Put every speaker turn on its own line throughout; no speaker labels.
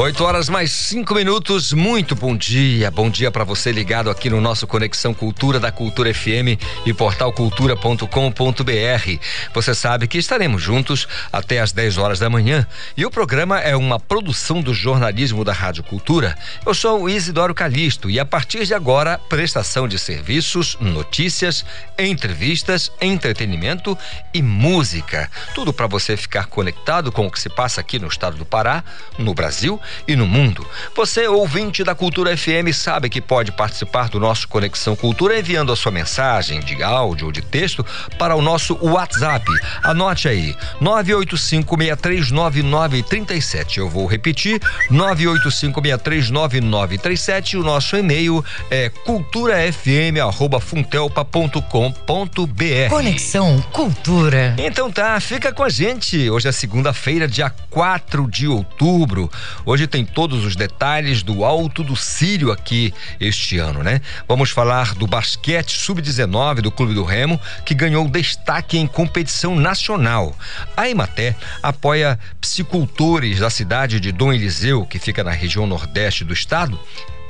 8 horas mais 5 minutos. Muito bom dia. Bom dia para você ligado aqui no nosso Conexão Cultura da Cultura FM e portal cultura.com.br. Você sabe que estaremos juntos até às 10 horas da manhã e o programa é uma produção do jornalismo da Rádio Cultura. Eu sou o Isidoro Calixto e a partir de agora, prestação de serviços, notícias, entrevistas, entretenimento e música. Tudo para você ficar conectado com o que se passa aqui no estado do Pará, no Brasil e no mundo. Você, ouvinte da Cultura FM, sabe que pode participar do nosso Conexão Cultura enviando a sua mensagem de áudio ou de texto para o nosso WhatsApp. Anote aí: 985639937. Eu vou repetir: 985639937. O nosso e-mail é culturafm@funtelpa.com.br.
Conexão Cultura.
Então tá, fica com a gente. Hoje é segunda-feira, dia 4 de outubro. Hoje tem todos os detalhes do Alto do Sírio aqui este ano, né? Vamos falar do basquete sub-19 do Clube do Remo, que ganhou destaque em competição nacional. A Ematé apoia psicultores da cidade de Dom Eliseu, que fica na região nordeste do estado,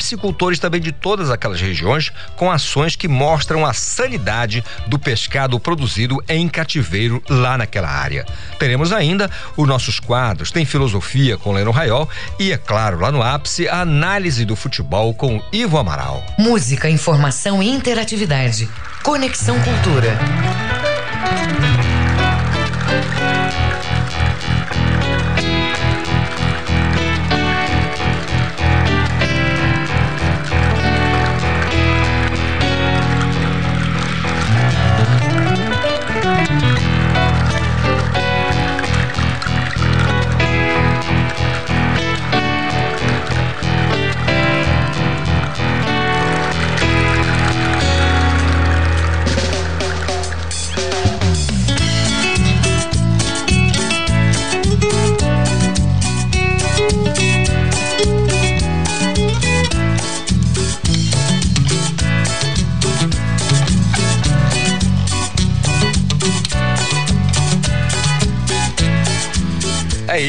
piscicultores também de todas aquelas regiões com ações que mostram a sanidade do pescado produzido em cativeiro lá naquela área. Teremos ainda os nossos quadros, tem filosofia com Leno Raiol e, é claro, lá no ápice, a análise do futebol com Ivo Amaral.
Música, informação e interatividade. Conexão Cultura.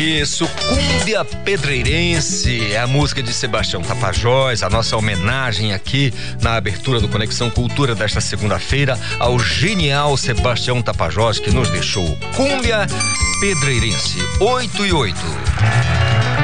Isso, Cúmbia Pedreirense, é a música de Sebastião Tapajós, a nossa homenagem aqui na abertura do Conexão Cultura desta segunda-feira ao genial Sebastião Tapajós que nos deixou Cúmbia Pedreirense, 8 e 8.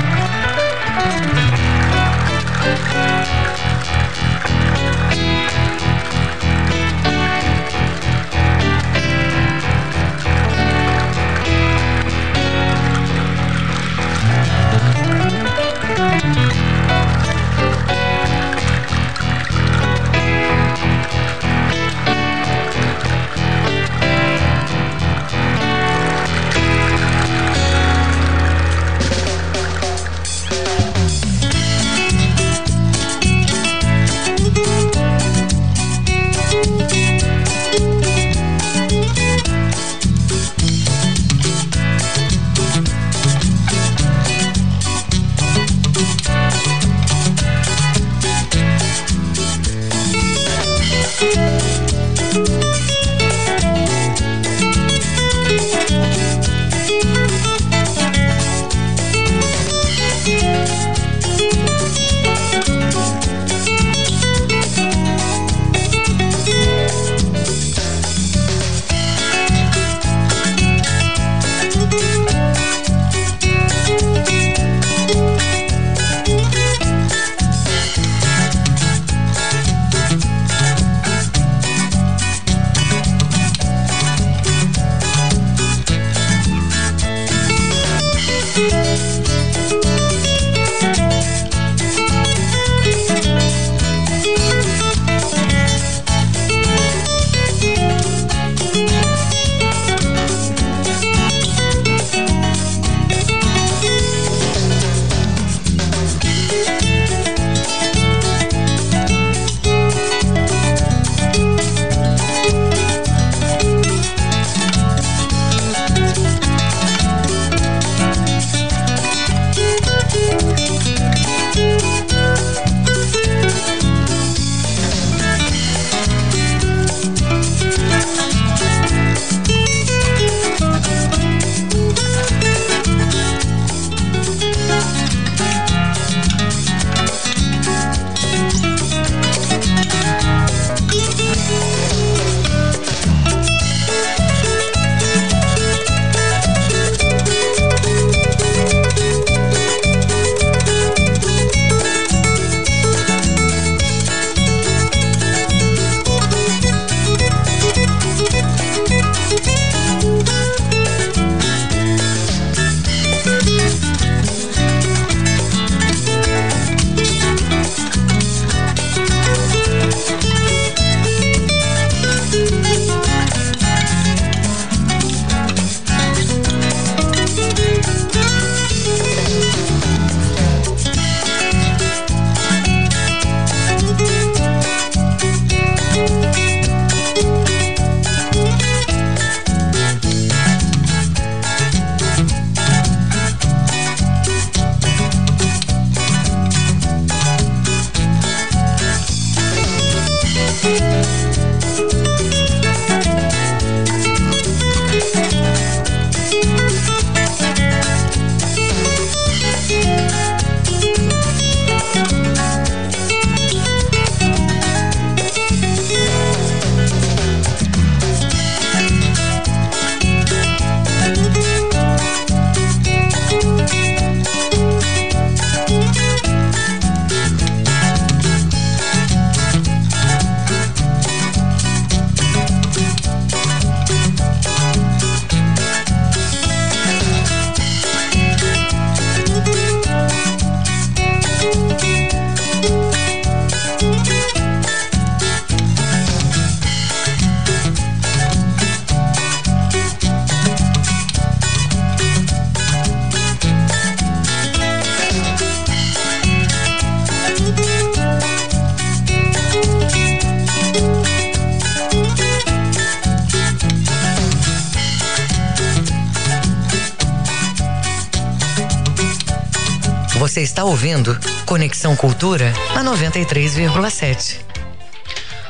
Você está ouvindo Conexão Cultura na 93,7.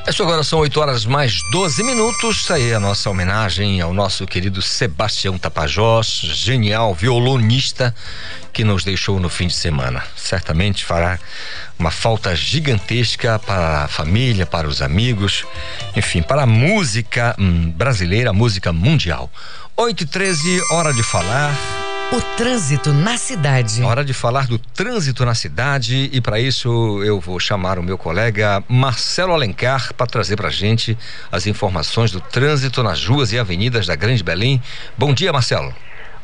Isso agora são 8 horas mais 12 minutos. Isso aí é a nossa homenagem ao nosso querido Sebastião Tapajós, genial violonista que nos deixou no fim de semana. Certamente fará uma falta gigantesca para a família, para os amigos, enfim, para a música hum, brasileira, a música mundial. 8 e 13, hora de falar
o trânsito na cidade.
Hora de falar do trânsito na cidade e para isso eu vou chamar o meu colega Marcelo Alencar para trazer para gente as informações do trânsito nas ruas e avenidas da Grande Belém. Bom dia, Marcelo.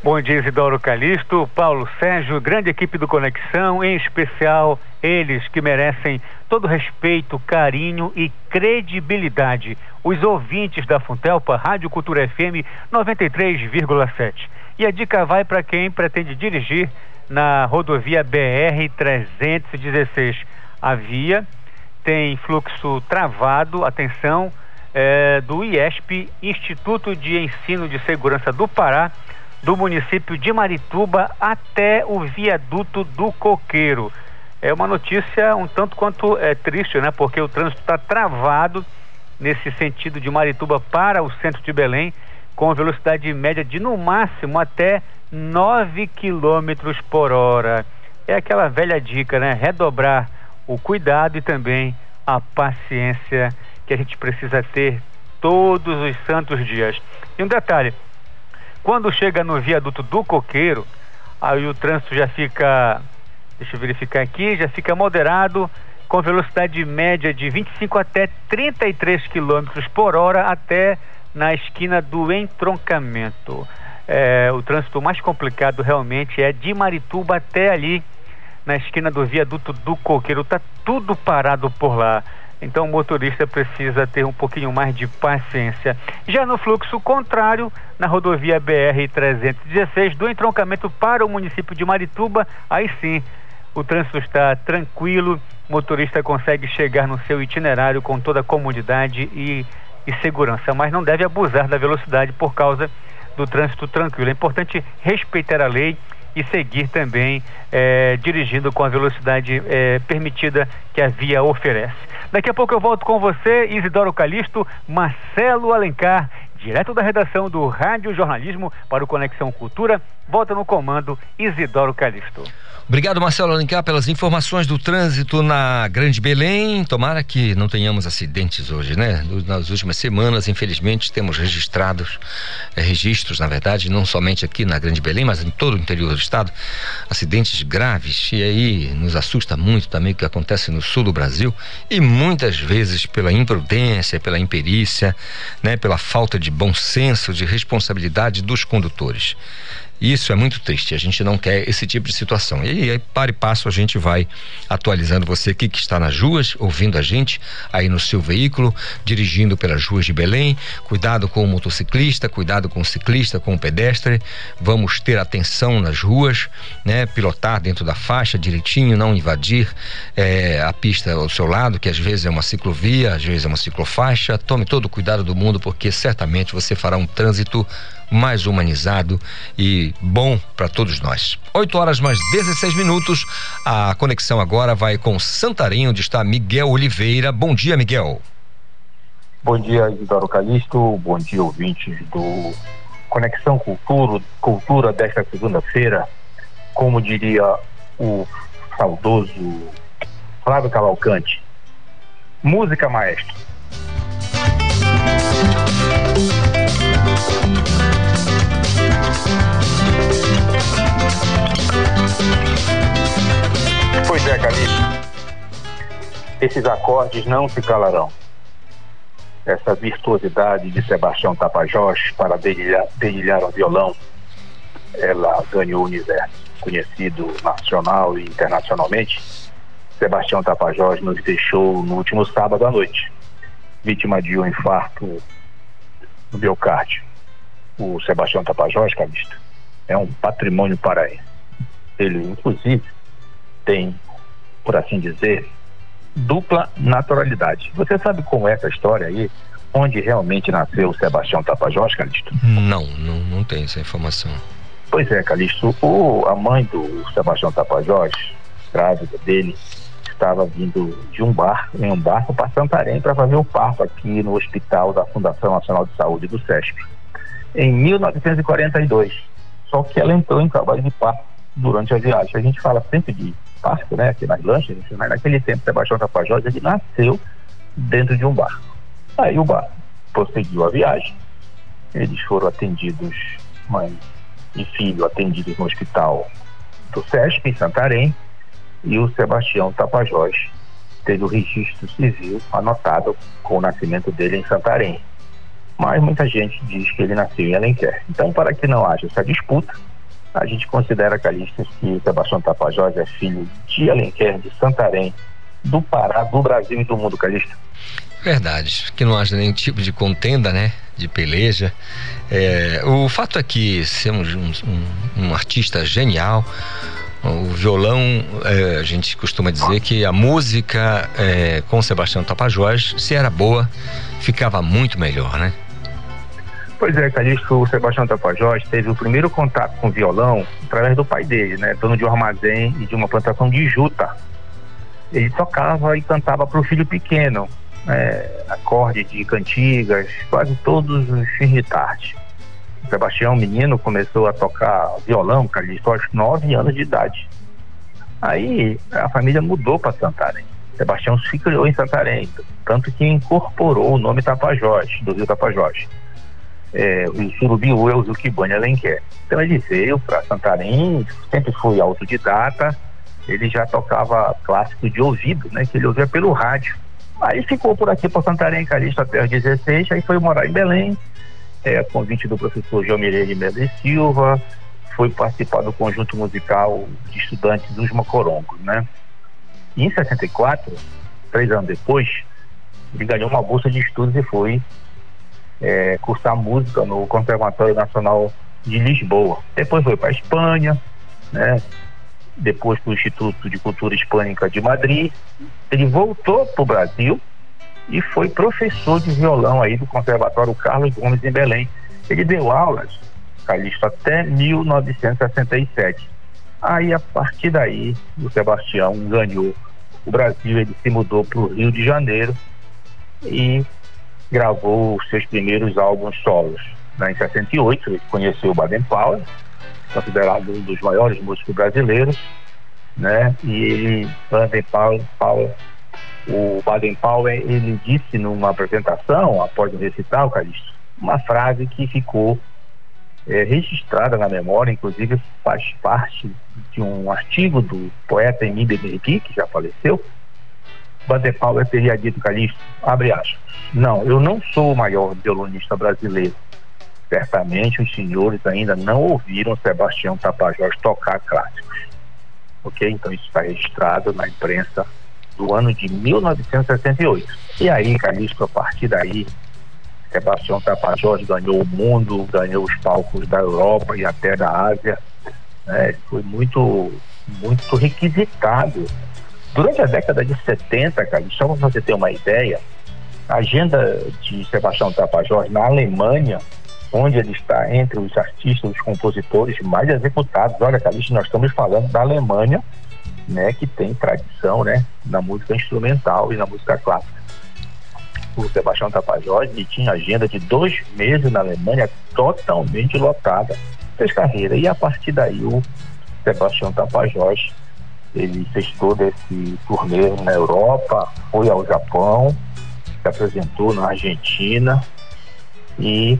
Bom dia, Isidoro Calixto, Paulo Sérgio, grande equipe do Conexão, em especial eles que merecem todo respeito, carinho e credibilidade. Os ouvintes da Funtelpa, Rádio Cultura FM 93,7. E a dica vai para quem pretende dirigir na rodovia BR-316. A via tem fluxo travado, atenção, é, do IESP, Instituto de Ensino de Segurança do Pará, do município de Marituba até o viaduto do Coqueiro. É uma notícia um tanto quanto é, triste, né? Porque o trânsito está travado nesse sentido de Marituba para o centro de Belém com velocidade média de no máximo até 9 km por hora. É aquela velha dica, né? Redobrar o cuidado e também a paciência que a gente precisa ter todos os santos dias. E um detalhe: quando chega no viaduto do Coqueiro, aí o trânsito já fica, deixa eu verificar aqui, já fica moderado, com velocidade média de 25 até 33 km por hora até na esquina do entroncamento. É, o trânsito mais complicado realmente é de Marituba até ali, na esquina do viaduto do Coqueiro. Está tudo parado por lá. Então o motorista precisa ter um pouquinho mais de paciência. Já no fluxo contrário, na rodovia BR-316, do entroncamento para o município de Marituba, aí sim o trânsito está tranquilo, o motorista consegue chegar no seu itinerário com toda a comodidade e e segurança, mas não deve abusar da velocidade por causa do trânsito tranquilo. É importante respeitar a lei e seguir também é, dirigindo com a velocidade é, permitida que a via oferece. Daqui a pouco eu volto com você, Isidoro Calixto, Marcelo Alencar, direto da redação do Rádio Jornalismo para o Conexão Cultura. Volta no comando Isidoro Calixto.
Obrigado, Marcelo Alencar, pelas informações do trânsito na Grande Belém. Tomara que não tenhamos acidentes hoje, né? Nas últimas semanas, infelizmente, temos registrados, é, registros, na verdade, não somente aqui na Grande Belém, mas em todo o interior do estado, acidentes graves. E aí nos assusta muito também o que acontece no sul do Brasil e muitas vezes pela imprudência, pela imperícia, né? Pela falta de bom senso, de responsabilidade dos condutores. Isso é muito triste. A gente não quer esse tipo de situação. E aí, para e passo, a gente vai atualizando você que, que está nas ruas, ouvindo a gente aí no seu veículo, dirigindo pelas ruas de Belém. Cuidado com o motociclista, cuidado com o ciclista, com o pedestre. Vamos ter atenção nas ruas, né? Pilotar dentro da faixa direitinho, não invadir é, a pista ao seu lado, que às vezes é uma ciclovia, às vezes é uma ciclofaixa. Tome todo o cuidado do mundo, porque certamente você fará um trânsito mais humanizado e bom para todos nós. 8 horas mais 16 minutos. A conexão agora vai com Santarém, onde está Miguel Oliveira. Bom dia, Miguel.
Bom dia, Isidoro Calixto. Bom dia, ouvintes do Conexão Cultura, Cultura desta segunda-feira. Como diria o saudoso Flávio Cavalcante. Música maestro. Pois é, Calixto. Esses acordes não se calarão. Essa virtuosidade de Sebastião Tapajós para dedilhar, o violão, ela ganhou o universo, conhecido nacional e internacionalmente. Sebastião Tapajós nos deixou no último sábado à noite, vítima de um infarto no miocárdio. O Sebastião Tapajós, Calixto, é um patrimônio paraense. Ele, inclusive, tem, por assim dizer, dupla naturalidade. Você sabe como é essa história aí? Onde realmente nasceu o Sebastião Tapajós, Calixto?
Não, não, não tem essa informação.
Pois é, Calixto. O, a mãe do Sebastião Tapajós grávida dele estava vindo de um barco, em um barco para Santarém para fazer o parto aqui no hospital da Fundação Nacional de Saúde do SESP. Em 1942. Só que ela entrou em trabalho de parto durante a viagem. A gente fala sempre de parto, né, aqui nas lanchas, mas naquele tempo Sebastião Tapajós, ele nasceu dentro de um barco. Aí o barco prosseguiu a viagem, eles foram atendidos, mãe e filho, atendidos no hospital do SESP, em Santarém, e o Sebastião Tapajós teve o registro civil anotado com o nascimento dele em Santarém. Mas muita gente diz que ele nasceu em Alenquer. Então, para que não haja essa disputa, a gente considera, Calixto, que Sebastião Tapajós é filho de Alenquer, de Santarém, do Pará, do Brasil e do mundo, Calixto.
Verdade, que não haja nenhum tipo de contenda, né? De peleja. É, o fato é que somos um, um, um artista genial. O violão, é, a gente costuma dizer que a música é, com Sebastião Tapajós, se era boa, ficava muito melhor, né?
Pois é, Calixto, o Sebastião Tapajós teve o primeiro contato com violão através do pai dele, né? Dono de um armazém e de uma plantação de juta. Ele tocava e cantava para o filho pequeno, é, acorde de cantigas, quase todos os fins de tarde. O Sebastião, menino, começou a tocar violão, Calixto, aos nove anos de idade. Aí a família mudou para Santarém. Sebastião se criou em Santarém, tanto que incorporou o nome Tapajós, do Rio Tapajós. É, o Surubiú é o Zuquibane Alenquer. Então ele veio para Santarém, sempre foi autodidata, ele já tocava clássico de ouvido, né, que ele ouvia pelo rádio. Aí ficou por aqui, por Santarém, Calixto, até os 16, aí foi morar em Belém, é, convite do professor João Mireille Mendes Silva, foi participar do conjunto musical de estudantes dos Macorongos, né? Em 64, três anos depois, ele ganhou uma bolsa de estudos e foi é, cursar música no Conservatório Nacional de Lisboa. Depois foi para a Espanha, né? depois para o Instituto de Cultura Hispânica de Madrid. Ele voltou para o Brasil e foi professor de violão aí do Conservatório Carlos Gomes em Belém. Ele deu aulas, Calixto, até 1967. Aí, a partir daí, o Sebastião ganhou o Brasil, ele se mudou para o Rio de Janeiro e gravou seus primeiros álbuns solos. Né? Em 68, ele conheceu o Baden Powell, considerado um dos maiores músicos brasileiros, né? E ele, Baden Powell, o Baden Powell, ele disse numa apresentação, após o recital, Calixto, uma frase que ficou é, registrada na memória, inclusive faz parte de um artigo do poeta Emílio Benrique, que já faleceu. Baden Powell teria dito, Calixto, abre aspas, não, eu não sou o maior violonista brasileiro, Certamente os senhores ainda não ouviram Sebastião Tapajós tocar clássicos. Ok? Então isso está registrado na imprensa do ano de 1968. E aí, Calixto, a partir daí, Sebastião Tapajós ganhou o mundo, ganhou os palcos da Europa e até da Ásia. Né? Foi muito, muito requisitado. Durante a década de 70, Calixto, só para você ter uma ideia, agenda de Sebastião Tapajós na Alemanha onde ele está entre os artistas, os compositores mais executados. Olha, Calixto, nós estamos falando da Alemanha, né, que tem tradição, né, na música instrumental e na música clássica. O Sebastião Tapajós ele tinha agenda de dois meses na Alemanha totalmente lotada. Fez carreira e a partir daí o Sebastião Tapajós ele fez todo esse turnê na Europa, foi ao Japão, se apresentou na Argentina e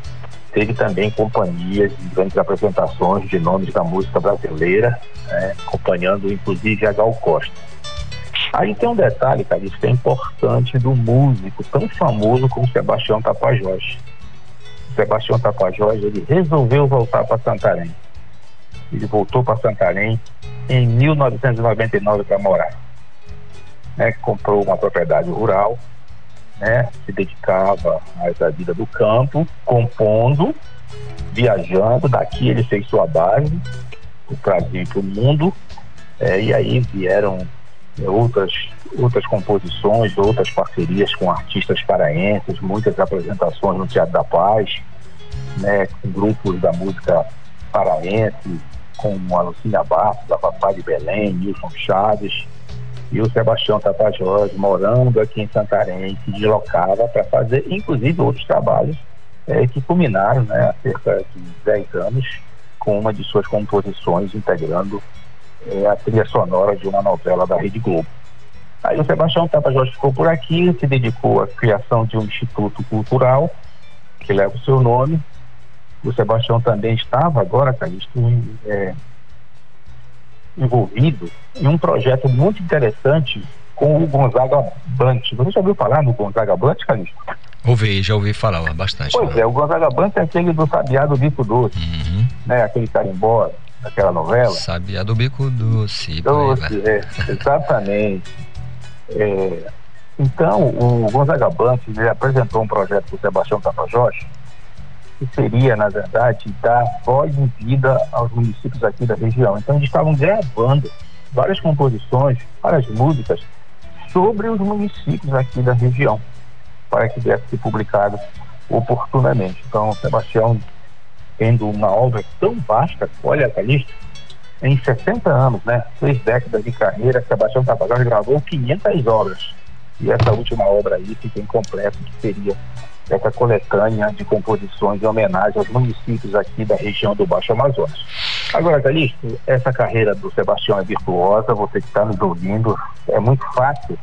teve também companhias de grandes apresentações de nomes da música brasileira, né, acompanhando inclusive a Gal Costa. Aí tem um detalhe, cara, isso é importante do músico tão famoso como Sebastião Tapajós. Sebastião Tapajós, ele resolveu voltar para Santarém. Ele voltou para Santarém em 1999 para morar. Né, comprou uma propriedade rural né, se dedicava à vida do campo, compondo, viajando. Daqui ele fez sua base, o Brasil e para o mundo. É, e aí vieram é, outras, outras composições, outras parcerias com artistas paraenses, muitas apresentações no Teatro da Paz, né, com grupos da música paraense, com a Lucinha Bastos, a Papai de Belém, Nilson Chaves e o Sebastião Tapajós, morando aqui em Santarém, se deslocava para fazer, inclusive, outros trabalhos é, que culminaram né, há cerca de 10 anos com uma de suas composições integrando é, a trilha sonora de uma novela da Rede Globo. Aí o Sebastião Tapajós ficou por aqui, se dedicou à criação de um instituto cultural que leva o seu nome. O Sebastião também estava agora, Calixto, é, envolvido em um projeto muito interessante com o Gonzaga Blunt. Você já ouviu falar no Gonzaga Blunt, Calixto?
Ouvi, já ouvi falar bastante.
Pois é, o Gonzaga Blunt é aquele do Sabiá do Bico Doce, uhum. né? Aquele carimbó daquela novela.
Sabiá do Bico Doce.
Doce, é, exatamente. É, então, o Gonzaga Blunt apresentou um projeto para o Sebastião Tapajós, que seria, na verdade, dar voz e vida aos municípios aqui da região. Então, eles estavam gravando várias composições, várias músicas sobre os municípios aqui da região, para que viesse ser publicado oportunamente. Então, Sebastião, tendo uma obra tão vasta, olha, Calixto, em 60 anos, né, seis décadas de carreira, Sebastião Tapajós gravou 500 obras. E essa última obra aí fica incompleta, que seria essa coletânea de composições em homenagem aos municípios aqui da região do Baixo Amazonas. Agora, Calixto, essa carreira do Sebastião é virtuosa, você que está nos ouvindo, é muito fácil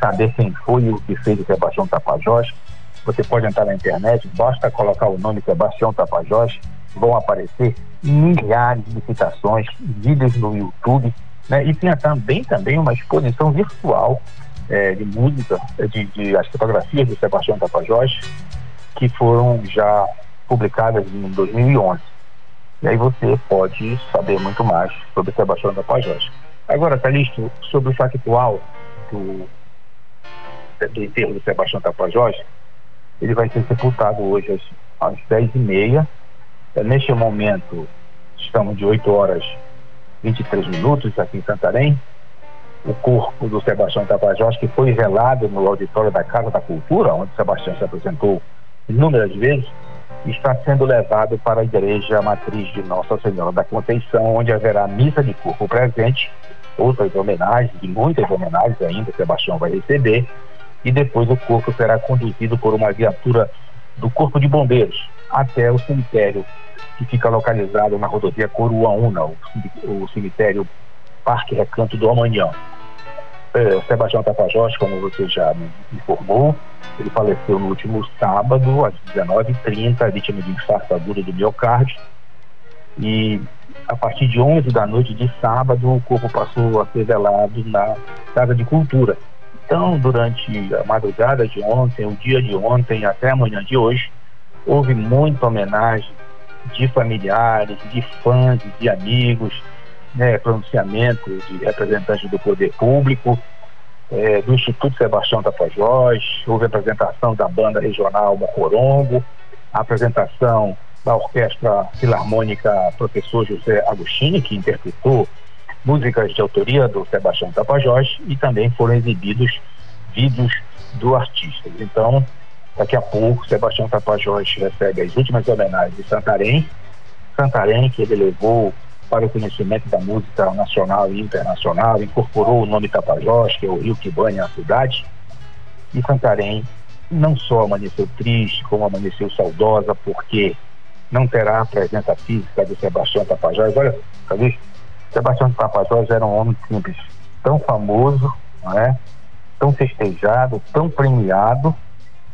saber quem foi o que fez o Sebastião Tapajós. Você pode entrar na internet, basta colocar o nome Sebastião Tapajós, vão aparecer milhares de citações, vídeos no YouTube, né? E tem também, também uma exposição virtual é, de música, de, de, as fotografias do Sebastião Tapajós, que foram já publicadas em 2011. E aí você pode saber muito mais sobre Sebastião Tapajós. Agora, Calixto, sobre o factual do, do enterro do Sebastião Tapajós, ele vai ser sepultado hoje às, às 10h30 é, neste momento, estamos de 8 horas 23 minutos aqui em Santarém. O corpo do Sebastião Tapajós, que foi velado no auditório da Casa da Cultura, onde Sebastião se apresentou inúmeras vezes, está sendo levado para a Igreja Matriz de Nossa Senhora da Conceição, onde haverá missa de corpo presente, outras homenagens, e muitas homenagens ainda, Sebastião vai receber, e depois o corpo será conduzido por uma viatura do Corpo de Bombeiros até o cemitério que fica localizado na rodovia Coruaúna, o cemitério Parque Recanto do Amanhã. É, Sebastião Tapajós, como você já me informou, ele faleceu no último sábado, às 19h30, vítima de infarto agudo do miocárdio. E a partir de 11 da noite de sábado, o corpo passou a ser velado na Casa de Cultura. Então, durante a madrugada de ontem, o dia de ontem até a manhã de hoje, houve muita homenagem de familiares, de fãs, de amigos, né, pronunciamento de representantes do poder público, é, do Instituto Sebastião Tapajós, houve apresentação da banda regional Mocorongo, a apresentação da Orquestra Filarmônica Professor José Agostini, que interpretou músicas de autoria do Sebastião Tapajós e também foram exibidos vídeos do artista. Então, Daqui a pouco, Sebastião Tapajós recebe as últimas homenagens de Santarém. Santarém, que ele levou para o conhecimento da música nacional e internacional, incorporou o nome Tapajós, que é o rio que banha a cidade. E Santarém não só amanheceu triste, como amanheceu saudosa, porque não terá a presença física de Sebastião Tapajós. Olha, tá Sebastião Tapajós era um homem simples, tão famoso, não é? tão festejado, tão premiado,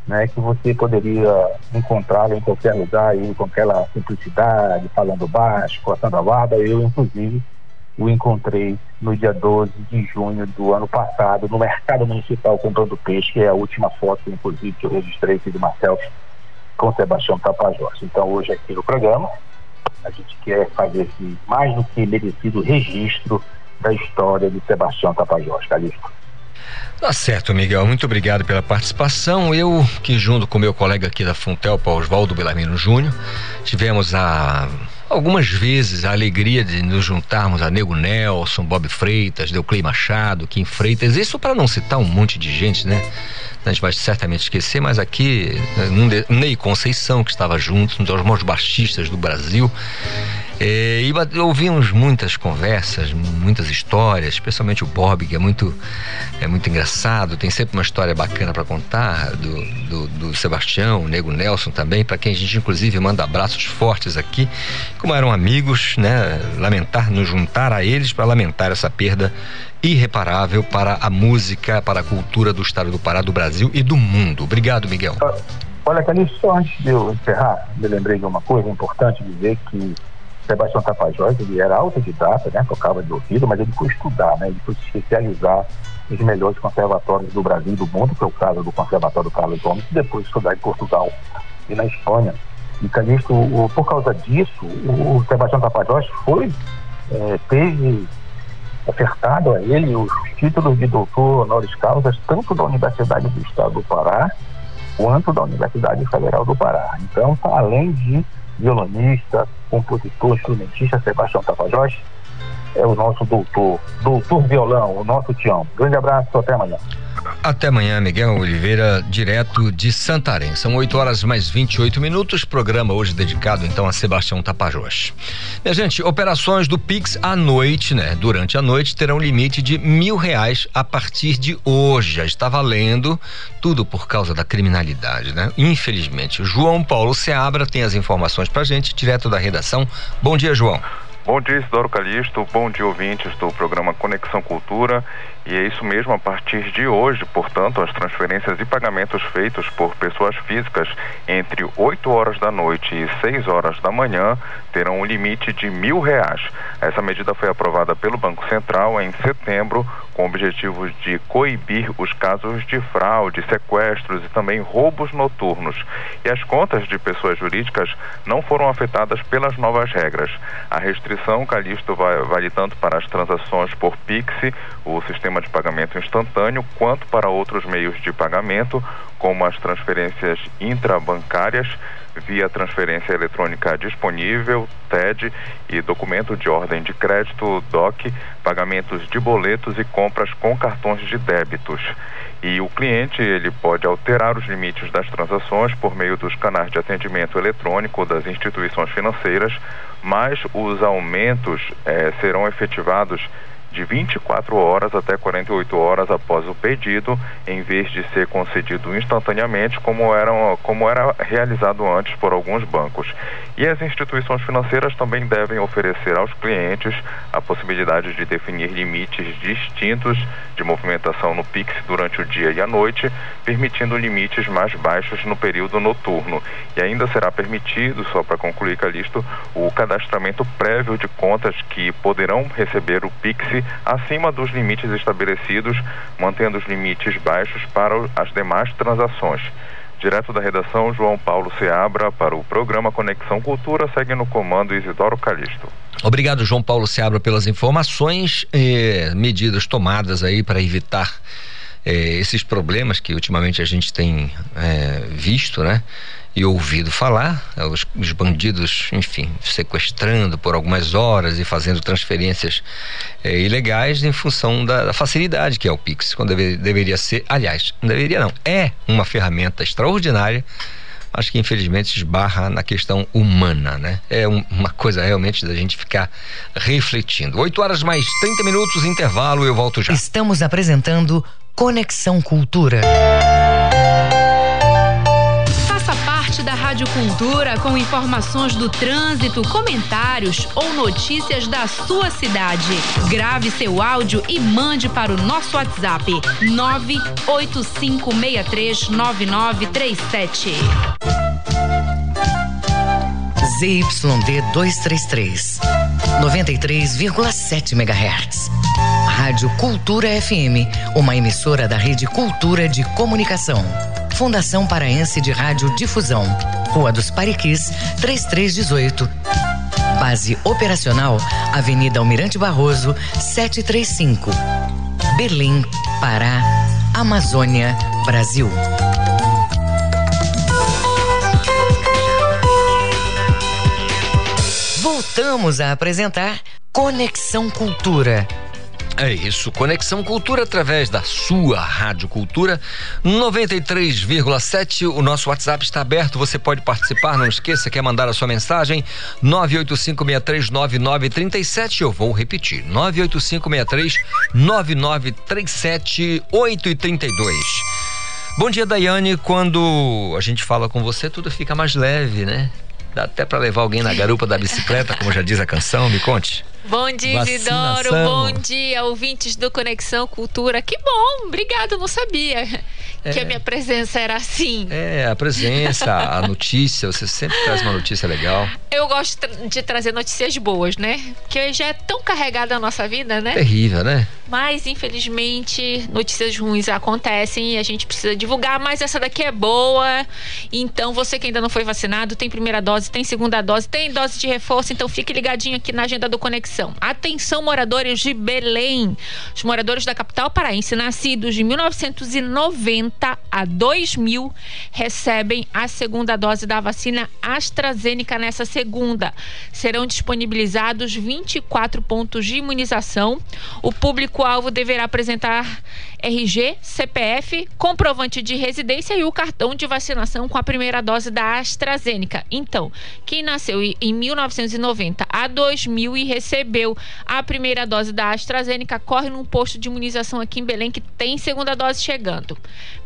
né, que você poderia encontrá-lo em qualquer lugar, com aquela simplicidade, falando baixo, cortando a barba. Eu, inclusive, o encontrei no dia 12 de junho do ano passado, no Mercado Municipal comprando peixe, que é a última foto, inclusive, que eu registrei aqui de Marcel com Sebastião Tapajós. Então, hoje aqui no programa, a gente quer fazer esse mais do que merecido registro da história de Sebastião Tapajós, Calixto.
Tá certo, Miguel. Muito obrigado pela participação. Eu, que junto com meu colega aqui da Funtelpa, Oswaldo Belarmino Júnior, tivemos a algumas vezes a alegria de nos juntarmos a Nego Nelson, Bob Freitas, Deuclei Machado, Kim Freitas, isso para não citar um monte de gente, né? A gente vai certamente esquecer, mas aqui, um Ney Conceição, que estava junto, um dos maiores baixistas do Brasil. É, e ouvimos muitas conversas, muitas histórias, especialmente o Bob, que é muito, é muito engraçado, tem sempre uma história bacana para contar, do, do, do, Sebastião, o Nego Nelson também, para quem a gente inclusive manda abraços fortes aqui, como eram amigos, né? Lamentar, nos juntar a eles para lamentar essa perda irreparável para a música, para a cultura do estado do Pará, do Brasil e do mundo. Obrigado, Miguel.
Olha, Calixto, só antes de eu encerrar, me lembrei de uma coisa importante dizer que Sebastião Tapajós, ele era autodidata, né, tocava de ouvido, mas ele foi estudar, né, ele foi se especializar nos melhores conservatórios do Brasil e do mundo, que é o caso do Conservatório Carlos Gomes, e depois estudar em Portugal e na Espanha. E Calixto, por causa disso, o Sebastião Tapajós foi, é, teve ofertado a ele os títulos de doutor honoris causa, tanto da Universidade do Estado do Pará, quanto da Universidade Federal do Pará. Então, além de violonista, compositor, instrumentista Sebastião Tapajós, é o nosso doutor, doutor violão, o nosso Tião. Grande abraço, até amanhã.
Até amanhã, Miguel Oliveira, direto de Santarém. São 8 horas mais 28 minutos. Programa hoje dedicado então a Sebastião Tapajós. Minha gente, operações do Pix à noite, né? Durante a noite terão limite de mil reais a partir de hoje. Já está valendo tudo por causa da criminalidade, né? Infelizmente. João Paulo Seabra tem as informações pra gente, direto da redação. Bom dia, João.
Bom dia, Isidoro Calixto. Bom dia, ouvintes do programa Conexão Cultura. E é isso mesmo, a partir de hoje, portanto, as transferências e pagamentos feitos por pessoas físicas entre 8 horas da noite e 6 horas da manhã terão um limite de mil reais. Essa medida foi aprovada pelo Banco Central em setembro, com objetivos de coibir os casos de fraude, sequestros e também roubos noturnos. E as contas de pessoas jurídicas não foram afetadas pelas novas regras. A restrição, Calixto, vale tanto para as transações por Pix, o sistema sistema de pagamento instantâneo, quanto para outros meios de pagamento, como as transferências intrabancárias, via transferência eletrônica disponível, TED e documento de ordem de crédito, DOC, pagamentos de boletos e compras com cartões de débitos. E o cliente ele pode alterar os limites das transações por meio dos canais de atendimento eletrônico das instituições financeiras, mas os aumentos eh, serão efetivados de 24 horas até 48 horas após o pedido, em vez de ser concedido instantaneamente, como era, como era realizado antes por alguns bancos. E as instituições financeiras também devem oferecer aos clientes a possibilidade de definir limites distintos de movimentação no Pix durante o dia e a noite, permitindo limites mais baixos no período noturno. E ainda será permitido, só para concluir, Calixto, o cadastramento prévio de contas que poderão receber o Pix acima dos limites estabelecidos, mantendo os limites baixos para as demais transações. Direto da redação, João Paulo Seabra, para o programa Conexão Cultura, segue no comando Isidoro Calixto.
Obrigado, João Paulo Seabra, pelas informações e medidas tomadas aí para evitar eh, esses problemas que ultimamente a gente tem eh, visto, né? E ouvido falar, é, os, os, bandidos, enfim, sequestrando por algumas horas e fazendo transferências é, ilegais em função da, da, facilidade que é o Pix, quando deve, deveria ser, aliás, não deveria não, é uma ferramenta extraordinária, acho que infelizmente esbarra na questão humana, né? É um, uma coisa realmente da gente ficar refletindo. 8 horas mais 30 minutos, intervalo, eu volto já.
Estamos apresentando Conexão Cultura.
Da Rádio Cultura com informações do trânsito, comentários ou notícias da sua cidade. Grave seu áudio e mande para o nosso WhatsApp 985639937.
ZYD 233, 93,7 MHz. Rádio Cultura FM, uma emissora da Rede Cultura de Comunicação. Fundação Paraense de Rádio Difusão, Rua dos Pariquis, 3318. Base operacional, Avenida Almirante Barroso, 735. Berlim, Pará, Amazônia, Brasil. Voltamos a apresentar Conexão Cultura.
É isso, Conexão Cultura através da sua Rádio Cultura 93,7. O nosso WhatsApp está aberto, você pode participar, não esqueça, quer mandar a sua mensagem 985639937. Eu vou repetir: 985639937 8 e 32. Bom dia, Daiane. Quando a gente fala com você, tudo fica mais leve, né? Dá até para levar alguém na garupa da bicicleta, como já diz a canção. Me conte.
Bom dia, Vacinação. Isidoro. Bom dia, ouvintes do Conexão Cultura. Que bom, obrigado, não sabia é. que a minha presença era assim.
É, a presença, a notícia, você sempre traz uma notícia legal.
Eu gosto de trazer notícias boas, né? Porque já é tão carregada a nossa vida, né?
Terrível, né?
Mas, infelizmente, notícias ruins acontecem e a gente precisa divulgar, mas essa daqui é boa. Então, você que ainda não foi vacinado, tem primeira dose, tem segunda dose, tem dose de reforço, então fique ligadinho aqui na agenda do Conexão atenção. Moradores de Belém. Os moradores da capital paraense, nascidos de 1990 a 2000, recebem a segunda dose da vacina AstraZeneca nessa segunda. Serão disponibilizados 24 pontos de imunização. O público-alvo deverá apresentar RG, CPF, comprovante de residência e o cartão de vacinação com a primeira dose da AstraZeneca. Então, quem nasceu em 1990 a 2000 e recebeu a primeira dose da AstraZeneca corre num posto de imunização aqui em Belém que tem segunda dose chegando.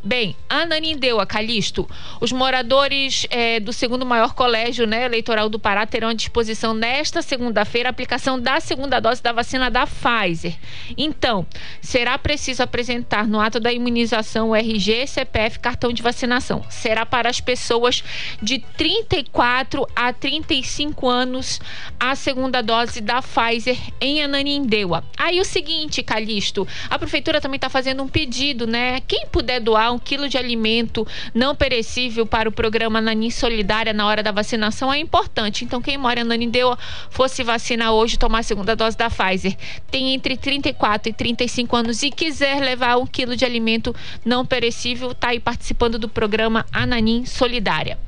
Bem, Ananindeu, a Calixto, os moradores é, do segundo maior colégio né, eleitoral do Pará terão à disposição nesta segunda-feira a aplicação da segunda dose da vacina da Pfizer. Então, será preciso apresentar apresentar no ato da imunização o RG, CPF, cartão de vacinação. Será para as pessoas de 34 a 35 anos a segunda dose da Pfizer em Ananindeua. Aí o seguinte, Calixto, a prefeitura também está fazendo um pedido, né? Quem puder doar um quilo de alimento não perecível para o programa Nanin Solidária na hora da vacinação é importante. Então, quem mora em Ananindeua fosse vacinar hoje, tomar a segunda dose da Pfizer, tem entre 34 e 35 anos e quiser levar um quilo de alimento não perecível, está aí participando do programa Ananim Solidária.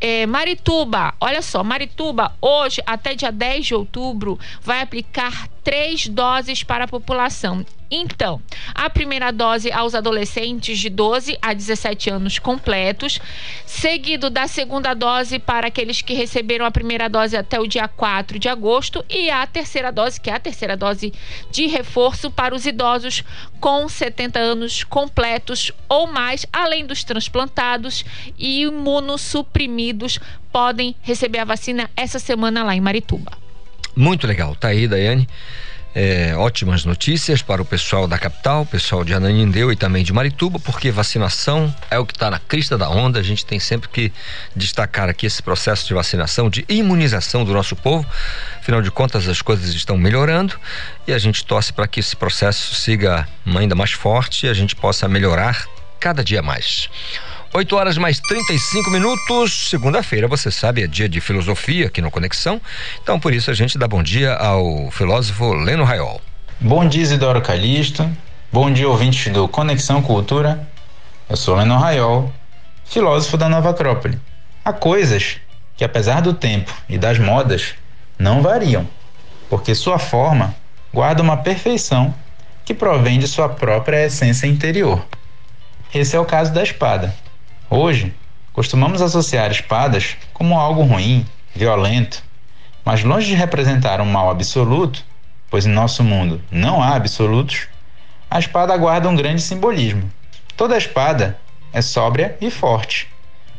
É, Marituba, olha só, Marituba, hoje até dia 10 de outubro, vai aplicar três doses para a população. Então, a primeira dose aos adolescentes de 12 a 17 anos completos, seguido da segunda dose para aqueles que receberam a primeira dose até o dia 4 de agosto e a terceira dose, que é a terceira dose de reforço para os idosos com 70 anos completos ou mais, além dos transplantados e imunossuprimidos podem receber a vacina essa semana lá em Marituba.
Muito legal, tá aí, Daiane. É, ótimas notícias para o pessoal da capital, pessoal de Ananindeu e também de Marituba, porque vacinação é o que está na crista da onda. A gente tem sempre que destacar aqui esse processo de vacinação, de imunização do nosso povo. Afinal de contas, as coisas estão melhorando e a gente torce para que esse processo siga ainda mais forte e a gente possa melhorar cada dia mais. 8 horas mais 35 minutos. Segunda-feira, você sabe, é dia de filosofia aqui no Conexão. Então, por isso, a gente dá bom dia ao filósofo Leno Raiol.
Bom dia, Isidoro Calixto. Bom dia, ouvintes do Conexão Cultura. Eu sou Leno Raiol, filósofo da Nova Acrópole. Há coisas que, apesar do tempo e das modas, não variam, porque sua forma guarda uma perfeição que provém de sua própria essência interior. Esse é o caso da espada Hoje, costumamos associar espadas como algo ruim, violento, mas longe de representar um mal absoluto, pois em nosso mundo não há absolutos, a espada guarda um grande simbolismo. Toda espada é sóbria e forte,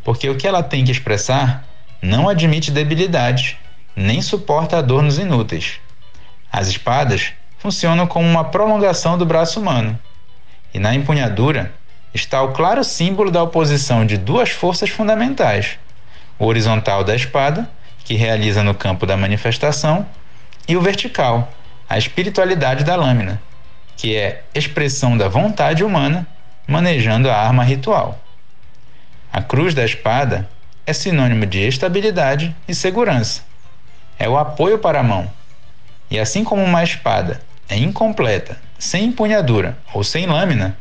porque o que ela tem que expressar não admite debilidade, nem suporta adornos inúteis. As espadas funcionam como uma prolongação do braço humano, e na empunhadura está o claro símbolo da oposição de duas forças fundamentais: o horizontal da espada, que realiza no campo da manifestação, e o vertical, a espiritualidade da lâmina, que é expressão da vontade humana manejando a arma ritual. A cruz da espada é sinônimo de estabilidade e segurança. É o apoio para a mão. E assim como uma espada é incompleta, sem empunhadura ou sem lâmina,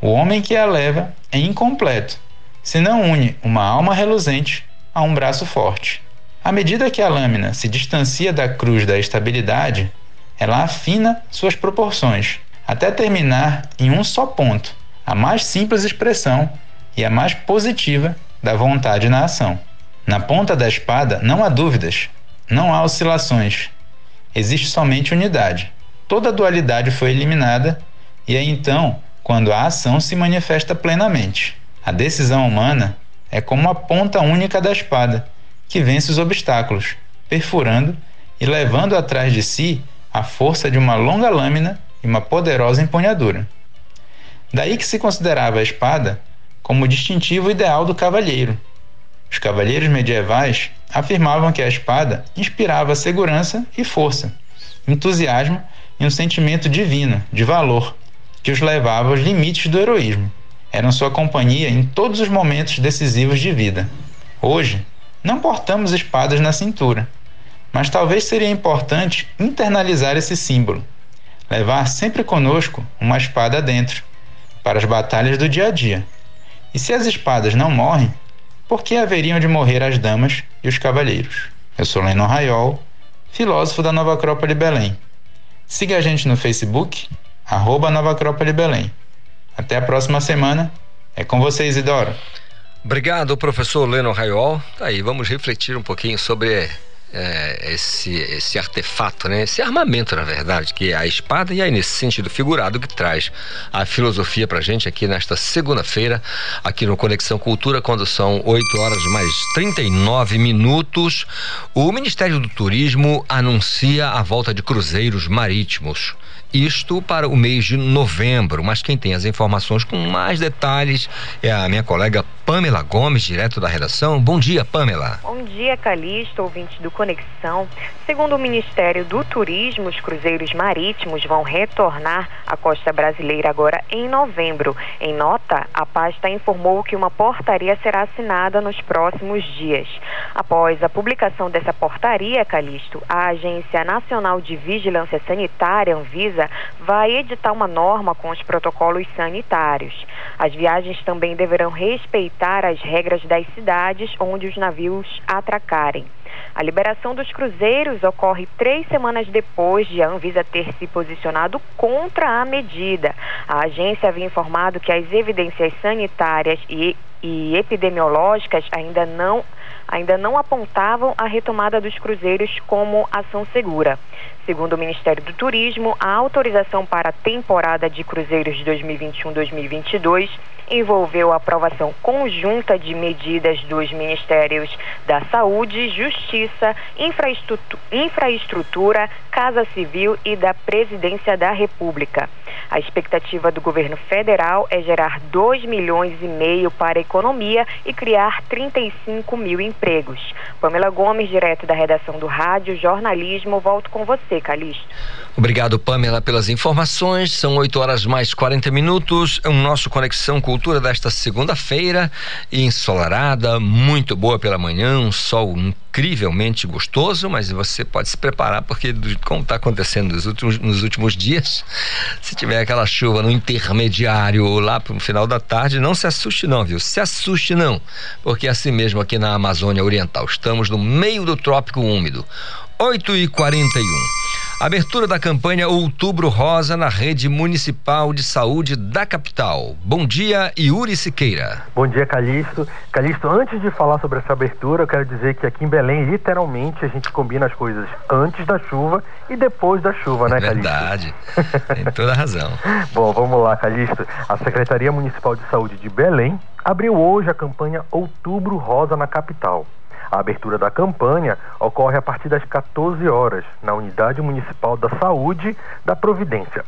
o homem que a leva é incompleto, se não une uma alma reluzente a um braço forte. À medida que a lâmina se distancia da cruz da estabilidade, ela afina suas proporções, até terminar em um só ponto, a mais simples expressão e a mais positiva da vontade na ação. Na ponta da espada não há dúvidas, não há oscilações, existe somente unidade. Toda dualidade foi eliminada e é então quando a ação se manifesta plenamente. A decisão humana é como a ponta única da espada, que vence os obstáculos, perfurando e levando atrás de si a força de uma longa lâmina e uma poderosa empunhadura. Daí que se considerava a espada como o distintivo ideal do cavalheiro. Os cavalheiros medievais afirmavam que a espada inspirava segurança e força, entusiasmo e um sentimento divino, de valor, que os levava aos limites do heroísmo. Eram sua companhia em todos os momentos decisivos de vida. Hoje, não portamos espadas na cintura, mas talvez seria importante internalizar esse símbolo, levar sempre conosco uma espada dentro, para as batalhas do dia a dia. E se as espadas não morrem, por que haveriam de morrer as damas e os cavalheiros? Eu sou Lennon Raiol, filósofo da Nova Acrópole Belém. Siga a gente no Facebook, arroba Nova Acrópole Belém. Até a próxima semana. É com vocês, Idoro.
Obrigado, professor Leno Raiol. Tá aí, vamos refletir um pouquinho sobre é, esse, esse artefato, né? esse armamento, na verdade, que é a espada, e aí nesse sentido figurado que traz a filosofia pra gente aqui nesta segunda-feira, aqui no Conexão Cultura, quando são 8 horas mais 39 minutos. O Ministério do Turismo anuncia a volta de cruzeiros marítimos. Isto para o mês de novembro, mas quem tem as informações com mais detalhes é a minha colega Pamela Gomes, direto da redação. Bom dia, Pamela.
Bom dia, Calixto, ouvintes do Conexão. Segundo o Ministério do Turismo, os cruzeiros marítimos vão retornar à costa brasileira agora em novembro. Em nota, a pasta informou que uma portaria será assinada nos próximos dias. Após a publicação dessa portaria, Calixto, a Agência Nacional de Vigilância Sanitária, Anvisa, vai editar uma norma com os protocolos sanitários. As viagens também deverão respeitar as regras das cidades onde os navios atracarem. A liberação dos cruzeiros ocorre três semanas depois de a Anvisa ter se posicionado contra a medida. A agência havia informado que as evidências sanitárias e, e epidemiológicas ainda não ainda não apontavam a retomada dos cruzeiros como ação segura. Segundo o Ministério do Turismo, a autorização para a temporada de cruzeiros de 2021-2022 envolveu a aprovação conjunta de medidas dos Ministérios da Saúde, Justiça, Infraestrutura, Casa Civil e da Presidência da República. A expectativa do governo federal é gerar 2 milhões e meio para a economia e criar 35 mil empregos. Pamela Gomes, direto da redação do Rádio Jornalismo, volto com você, Calixto.
Obrigado, Pamela, pelas informações. São 8 horas mais 40 minutos. É o nosso Conexão Cultura desta segunda-feira, ensolarada, muito boa pela manhã, um sol incrivelmente gostoso, mas você pode se preparar porque como está acontecendo nos últimos, nos últimos dias, se tiver aquela chuva no intermediário ou lá para o final da tarde, não se assuste não, viu? Se assuste não, porque é assim mesmo aqui na Amazônia Oriental, estamos no meio do trópico úmido. 8 e 41 Abertura da campanha Outubro Rosa na rede municipal de saúde da capital. Bom dia, Yuri Siqueira.
Bom dia, Calixto. Calixto, antes de falar sobre essa abertura, eu quero dizer que aqui em Belém, literalmente, a gente combina as coisas antes da chuva e depois da chuva, né, Calixto?
Verdade. Tem toda a razão.
Bom, vamos lá, Calixto. A Secretaria Municipal de Saúde de Belém abriu hoje a campanha Outubro Rosa na capital. A abertura da campanha ocorre a partir das 14 horas, na Unidade Municipal da Saúde da Providência.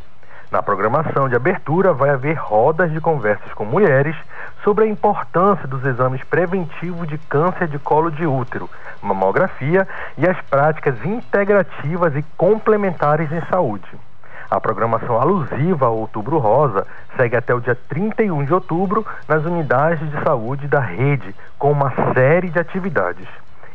Na programação de abertura vai haver rodas de conversas com mulheres sobre a importância dos exames preventivos de câncer de colo de útero, mamografia e as práticas integrativas e complementares em saúde. A programação alusiva ao Outubro Rosa segue até o dia 31 de outubro nas unidades de saúde da rede, com uma série de atividades.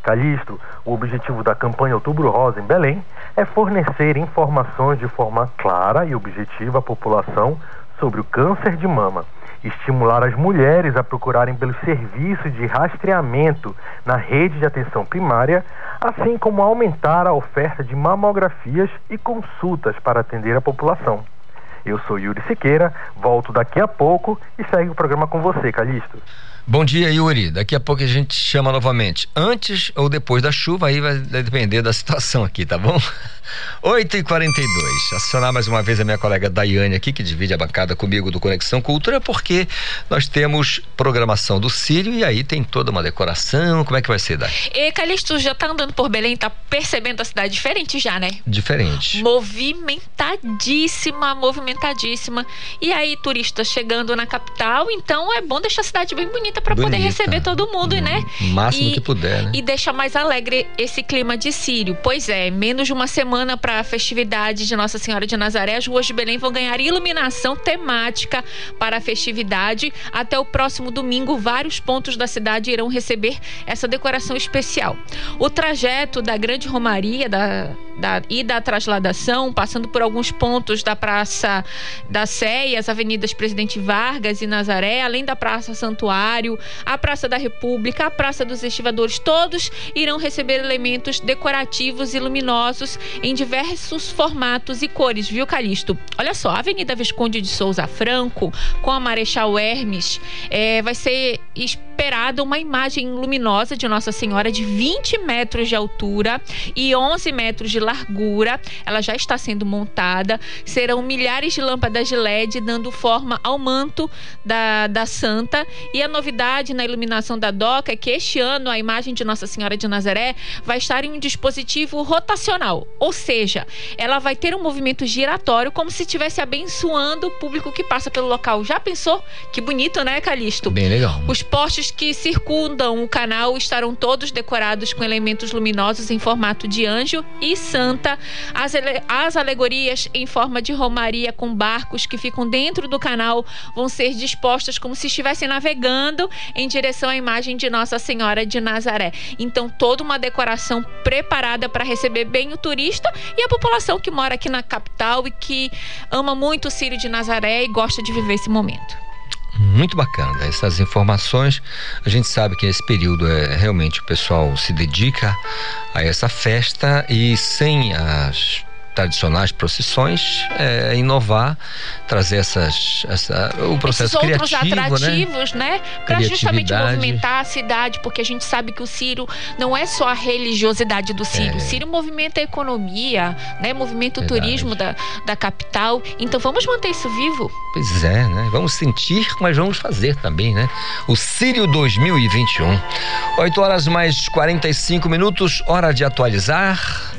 Calixto, o objetivo da campanha Outubro Rosa em Belém é fornecer informações de forma clara e objetiva à população sobre o câncer de mama estimular as mulheres a procurarem pelos serviços de rastreamento na rede de atenção primária, assim como aumentar a oferta de mamografias e consultas para atender a população. Eu sou Yuri Siqueira, volto daqui a pouco e segue o programa com você, Calixto.
Bom dia, Yuri. Daqui a pouco a gente chama novamente. Antes ou depois da chuva, aí vai depender da situação aqui, tá bom? 8h42. Acionar mais uma vez a minha colega Daiane aqui, que divide a bancada comigo do Conexão Cultura, porque nós temos programação do Sírio e aí tem toda uma decoração. Como é que vai ser, Dai?
E Calixto já tá andando por Belém, tá percebendo a cidade diferente já, né?
Diferente.
Movimentadíssima, movimentadíssima. E aí, turistas chegando na capital, então é bom deixar a cidade bem bonita para poder receber todo mundo, né?
O máximo e, que puder, né?
E deixar mais alegre esse clima de Sírio. Pois é, menos de uma semana para a festividade de Nossa Senhora de Nazaré, as ruas de Belém vão ganhar iluminação temática para a festividade. Até o próximo domingo, vários pontos da cidade irão receber essa decoração especial. O trajeto da Grande Romaria da, da, e da trasladação, passando por alguns pontos da Praça da Sé e as avenidas Presidente Vargas e Nazaré, além da Praça Santuário a Praça da República, a Praça dos Estivadores, todos irão receber elementos decorativos e luminosos em diversos formatos e cores, viu, Calixto? Olha só, a Avenida Visconde de Souza Franco, com a Marechal Hermes, é, vai ser esperada uma imagem luminosa de Nossa Senhora de 20 metros de altura e 11 metros de largura. Ela já está sendo montada. Serão milhares de lâmpadas de LED dando forma ao manto da, da Santa. E a novidade novidade na iluminação da DOCA é que este ano a imagem de Nossa Senhora de Nazaré vai estar em um dispositivo rotacional, ou seja, ela vai ter um movimento giratório como se estivesse abençoando o público que passa pelo local. Já pensou? Que bonito, né, Calixto?
Bem legal.
Os postes que circundam o canal estarão todos decorados com elementos luminosos em formato de anjo e santa. As, as alegorias em forma de romaria com barcos que ficam dentro do canal vão ser dispostas como se estivessem navegando em direção à imagem de Nossa Senhora de Nazaré. Então, toda uma decoração preparada para receber bem o turista e a população que mora aqui na capital e que ama muito o Círio de Nazaré e gosta de viver esse momento.
Muito bacana essas informações. A gente sabe que esse período é realmente o pessoal se dedica a essa festa e sem as tradicionais procissões, é, inovar, trazer essas, essa, o processo
Esses
outros
criativo, né? atrativos, né? né? Para justamente movimentar a cidade, porque a gente sabe que o Ciro não é só a religiosidade do Ciro. É. O Ciro movimenta a economia, né? Movimenta o Verdade. turismo da, da capital. Então vamos manter isso vivo.
Pois é, né? Vamos sentir, mas vamos fazer também, né? O Círio 2021. 8 horas mais 45 minutos, hora de atualizar.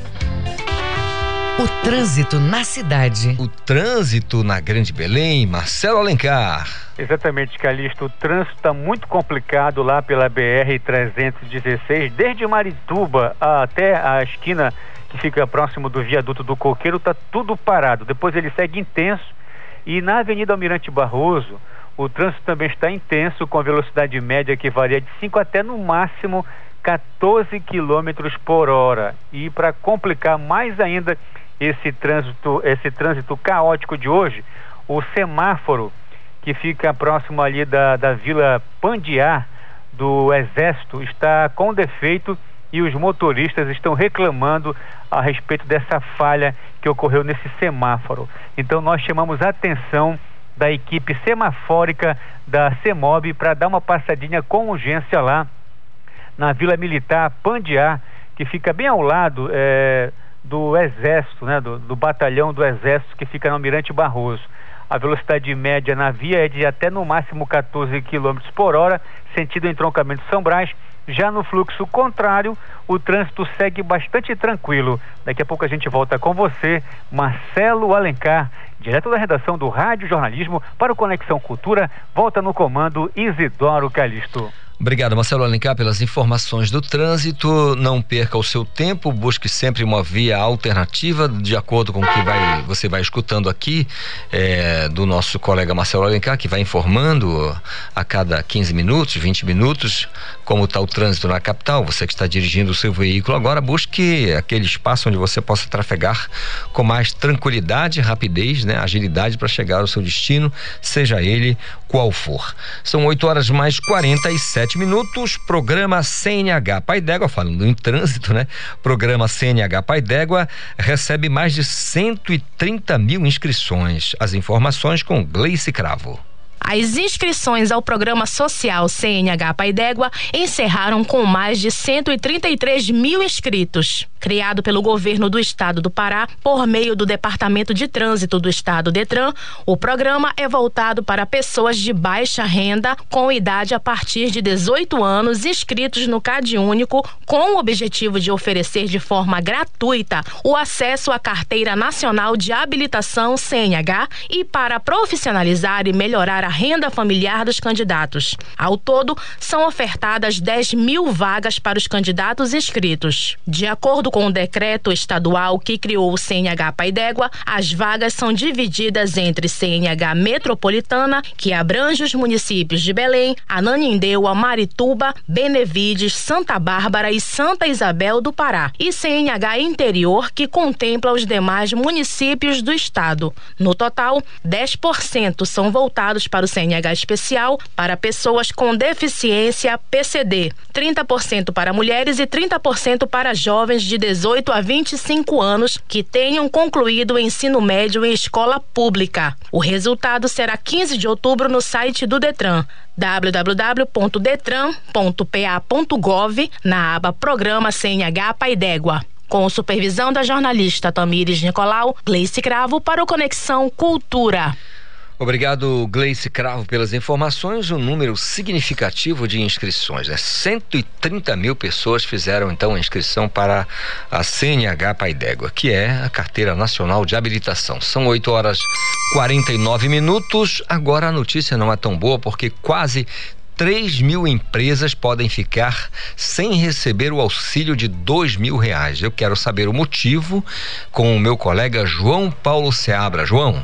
O trânsito na cidade.
O trânsito na Grande Belém, Marcelo Alencar.
Exatamente, Calixto. O trânsito está muito complicado lá pela BR-316, desde Marituba até a esquina que fica próximo do viaduto do Coqueiro, está tudo parado. Depois ele segue intenso. E na Avenida Almirante Barroso, o trânsito também está intenso, com velocidade média que varia de 5 até no máximo 14 quilômetros por hora. E para complicar mais ainda esse trânsito, esse trânsito caótico de hoje, o semáforo que fica próximo ali da, da Vila Pandiá do Exército está com defeito e os motoristas estão reclamando a respeito dessa falha que ocorreu nesse semáforo. Então nós chamamos a atenção da equipe semafórica da CEMOB para dar uma passadinha com urgência lá na Vila Militar Pandiá, que fica bem ao lado é, do Exército, né, do, do, batalhão do Exército que fica no Almirante Barroso. A velocidade média na via é de até no máximo 14 km por hora, sentido entroncamento São Brás. Já no fluxo contrário, o trânsito segue bastante tranquilo. Daqui a pouco a gente volta com você, Marcelo Alencar, direto da redação do Rádio Jornalismo para o Conexão Cultura. Volta no comando Isidoro Calixto.
Obrigado, Marcelo Alencar, pelas informações do trânsito. Não perca o seu tempo, busque sempre uma via alternativa, de acordo com o que vai, você vai escutando aqui é, do nosso colega Marcelo Alencar, que vai informando a cada 15 minutos, 20 minutos, como está o trânsito na capital. Você que está dirigindo o seu veículo agora, busque aquele espaço onde você possa trafegar com mais tranquilidade, rapidez, né, agilidade para chegar ao seu destino, seja ele qual for. São 8 horas mais 47 sete minutos, programa CNH Pai d'Égua, falando em trânsito, né? Programa CNH Pai d'Égua recebe mais de 130 mil inscrições. As informações com Gleice Cravo.
As inscrições ao programa social CNH Pai d'Égua encerraram com mais de 133 mil inscritos. Criado pelo governo do estado do Pará por meio do Departamento de Trânsito do Estado Detran, o programa é voltado para pessoas de baixa renda com idade a partir de 18 anos inscritos no CAD Único, com o objetivo de oferecer de forma gratuita o acesso à Carteira Nacional de Habilitação CNH e para profissionalizar e melhorar a renda familiar dos candidatos. Ao todo, são ofertadas 10 mil vagas para os candidatos inscritos. De acordo com o decreto estadual que criou o CNH Pai d'Égua, as vagas são divididas entre CNH Metropolitana, que abrange os municípios de Belém, Ananindeua, Marituba, Benevides, Santa Bárbara e Santa Isabel do Pará, e CNH Interior, que contempla os demais municípios do estado. No total, 10% são voltados para o CNH especial para pessoas com deficiência PCD, 30% para mulheres e 30% para jovens de 18 a 25 anos que tenham concluído o ensino médio em escola pública. O resultado será 15 de outubro no site do Detran www.detran.pa.gov na aba Programa CNH Paidégua. Com supervisão da jornalista Tamires Nicolau, Gleice Cravo para o Conexão Cultura.
Obrigado, Gleice Cravo, pelas informações. Um número significativo de inscrições. Né? 130 mil pessoas fizeram então a inscrição para a CNH Pai d'Égua, que é a Carteira Nacional de Habilitação. São 8 horas 49 minutos. Agora a notícia não é tão boa porque quase 3 mil empresas podem ficar sem receber o auxílio de dois mil reais. Eu quero saber o motivo com o meu colega João Paulo Seabra. João.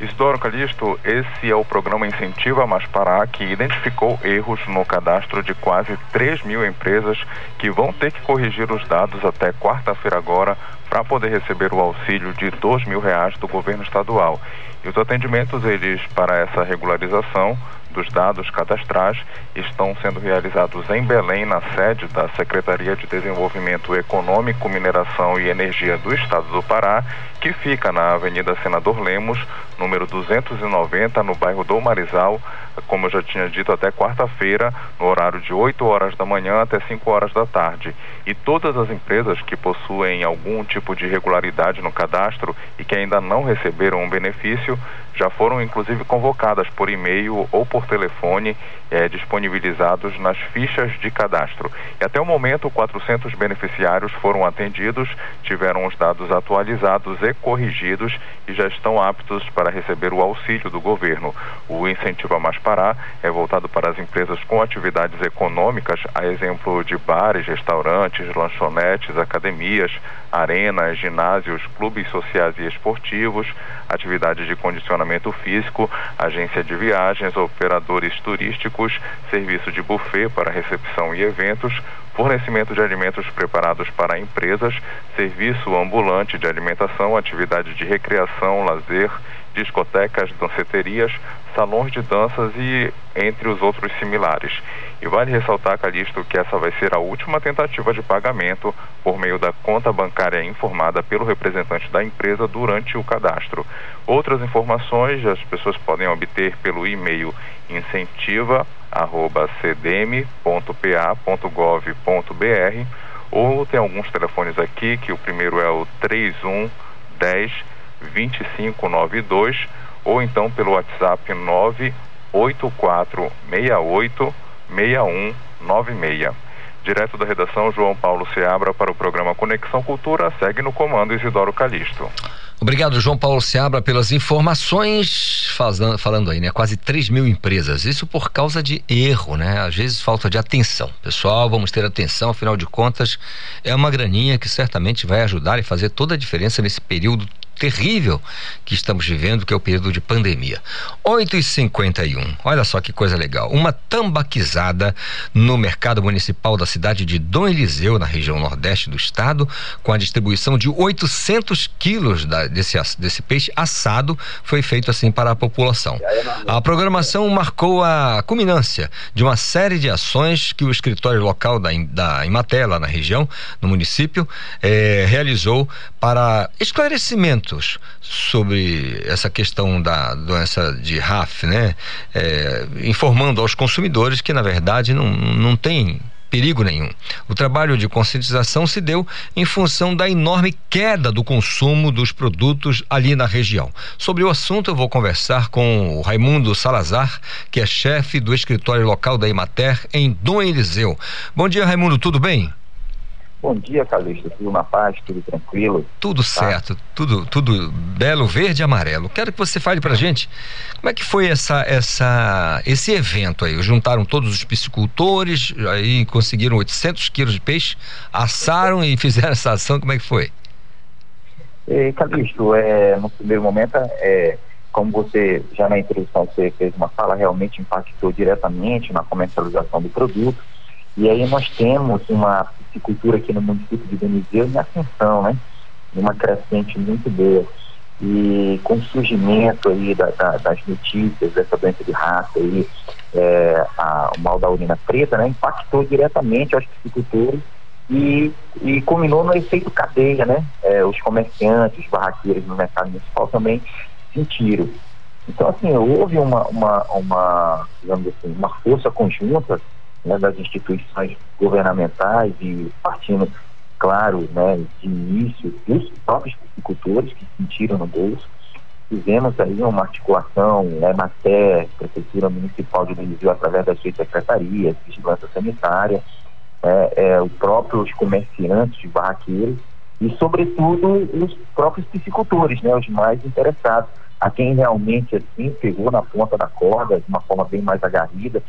Isidoro Calixto, esse é o programa Incentiva Mais Pará, que identificou erros no cadastro de quase 3 mil empresas que vão ter que corrigir os dados até quarta-feira agora para poder receber o auxílio de mil reais do governo estadual. E os atendimentos, eles, para essa regularização, dos dados cadastrais estão sendo realizados em Belém, na sede da Secretaria de Desenvolvimento Econômico, Mineração e Energia do Estado do Pará, que fica na Avenida Senador Lemos, número 290, no bairro do Marizal, como eu já tinha dito, até quarta-feira, no horário de 8 horas da manhã até 5 horas da tarde. E todas as empresas que possuem algum tipo de irregularidade no cadastro e que ainda não receberam um benefício já foram inclusive convocadas por e-mail ou por telefone eh, disponibilizados nas fichas de cadastro. E até o momento, 400 beneficiários foram atendidos, tiveram os dados atualizados e corrigidos e já estão aptos para receber o auxílio do governo. O incentivo a Mais Pará é voltado para as empresas com atividades econômicas, a exemplo de bares, restaurantes, lanchonetes, academias, arenas, ginásios, clubes sociais e esportivos, atividades de condicionamento físico, agência de viagens, operadores turísticos, serviço de buffet para recepção e eventos, fornecimento de alimentos preparados para empresas, serviço ambulante de alimentação, atividade de recreação, lazer, discotecas, danceterias, salões de danças e entre os outros similares. E vale ressaltar, Calixto, que essa vai ser a última tentativa de pagamento por meio da conta bancária informada pelo representante da empresa durante o cadastro. Outras informações as pessoas podem obter pelo e-mail incentiva@cdm.pa.gov.br ou tem alguns telefones aqui que o primeiro é o 31 10 2592 ou então pelo WhatsApp 98468 6196. Direto da redação, João Paulo Seabra para o programa Conexão Cultura, segue no comando Isidoro Calixto.
Obrigado, João Paulo Seabra, pelas informações. Fazendo, falando aí, né? Quase 3 mil empresas. Isso por causa de erro, né? Às vezes falta de atenção. Pessoal, vamos ter atenção, afinal de contas, é uma graninha que certamente vai ajudar e fazer toda a diferença nesse período terrível que estamos vivendo, que é o período de pandemia. 8 e 51 olha só que coisa legal. Uma tambaquizada no mercado municipal da cidade de Dom Eliseu, na região nordeste do estado, com a distribuição de 800 quilos da, desse, desse peixe assado, foi feito assim para a população. A programação marcou a culminância de uma série de ações que o escritório local da, da Imaté, lá na região, no município, eh, realizou para sobre essa questão da doença de RAF, né? É, informando aos consumidores que, na verdade, não, não tem perigo nenhum. O trabalho de conscientização se deu em função da enorme queda do consumo dos produtos ali na região. Sobre o assunto, eu vou conversar com o Raimundo Salazar, que é chefe do escritório local da Imater em Dom Eliseu. Bom dia, Raimundo, tudo bem?
Bom dia, Calixto. Tudo na paz, tudo tranquilo?
Tudo tá? certo, tudo, tudo belo, verde e amarelo. Quero que você fale pra gente como é que foi essa, essa, esse evento aí. Juntaram todos os piscicultores, aí conseguiram 800 quilos de peixe, assaram e fizeram essa ação. Como é que foi?
É, Calixto, é, no primeiro momento, é, como você já na introdução você fez uma fala, realmente impactou diretamente na comercialização do produto e aí nós temos uma piscicultura aqui no município de Benizeu em ascensão, né? Uma crescente muito boa. E com o surgimento aí da, da, das notícias dessa doença de raça aí, é, a, o mal da urina preta, né? Impactou diretamente aos piscicultores e, e culminou no efeito cadeia, né? É, os comerciantes, os barraqueiros no mercado municipal também sentiram. Então, assim, houve uma, uma, uma, assim, uma força conjunta né, das instituições governamentais e partindo, claro, né, de início dos próprios agricultores que sentiram no bolso. Fizemos aí uma articulação, né, Maté, Prefeitura Municipal de Brasil, através das suas secretarias, Vigilância Sanitária, é, é, os próprios comerciantes de barraqueiros e, sobretudo, os próprios piscicultores, né, os mais interessados, a quem realmente assim pegou na ponta da corda de uma forma bem mais agarrida,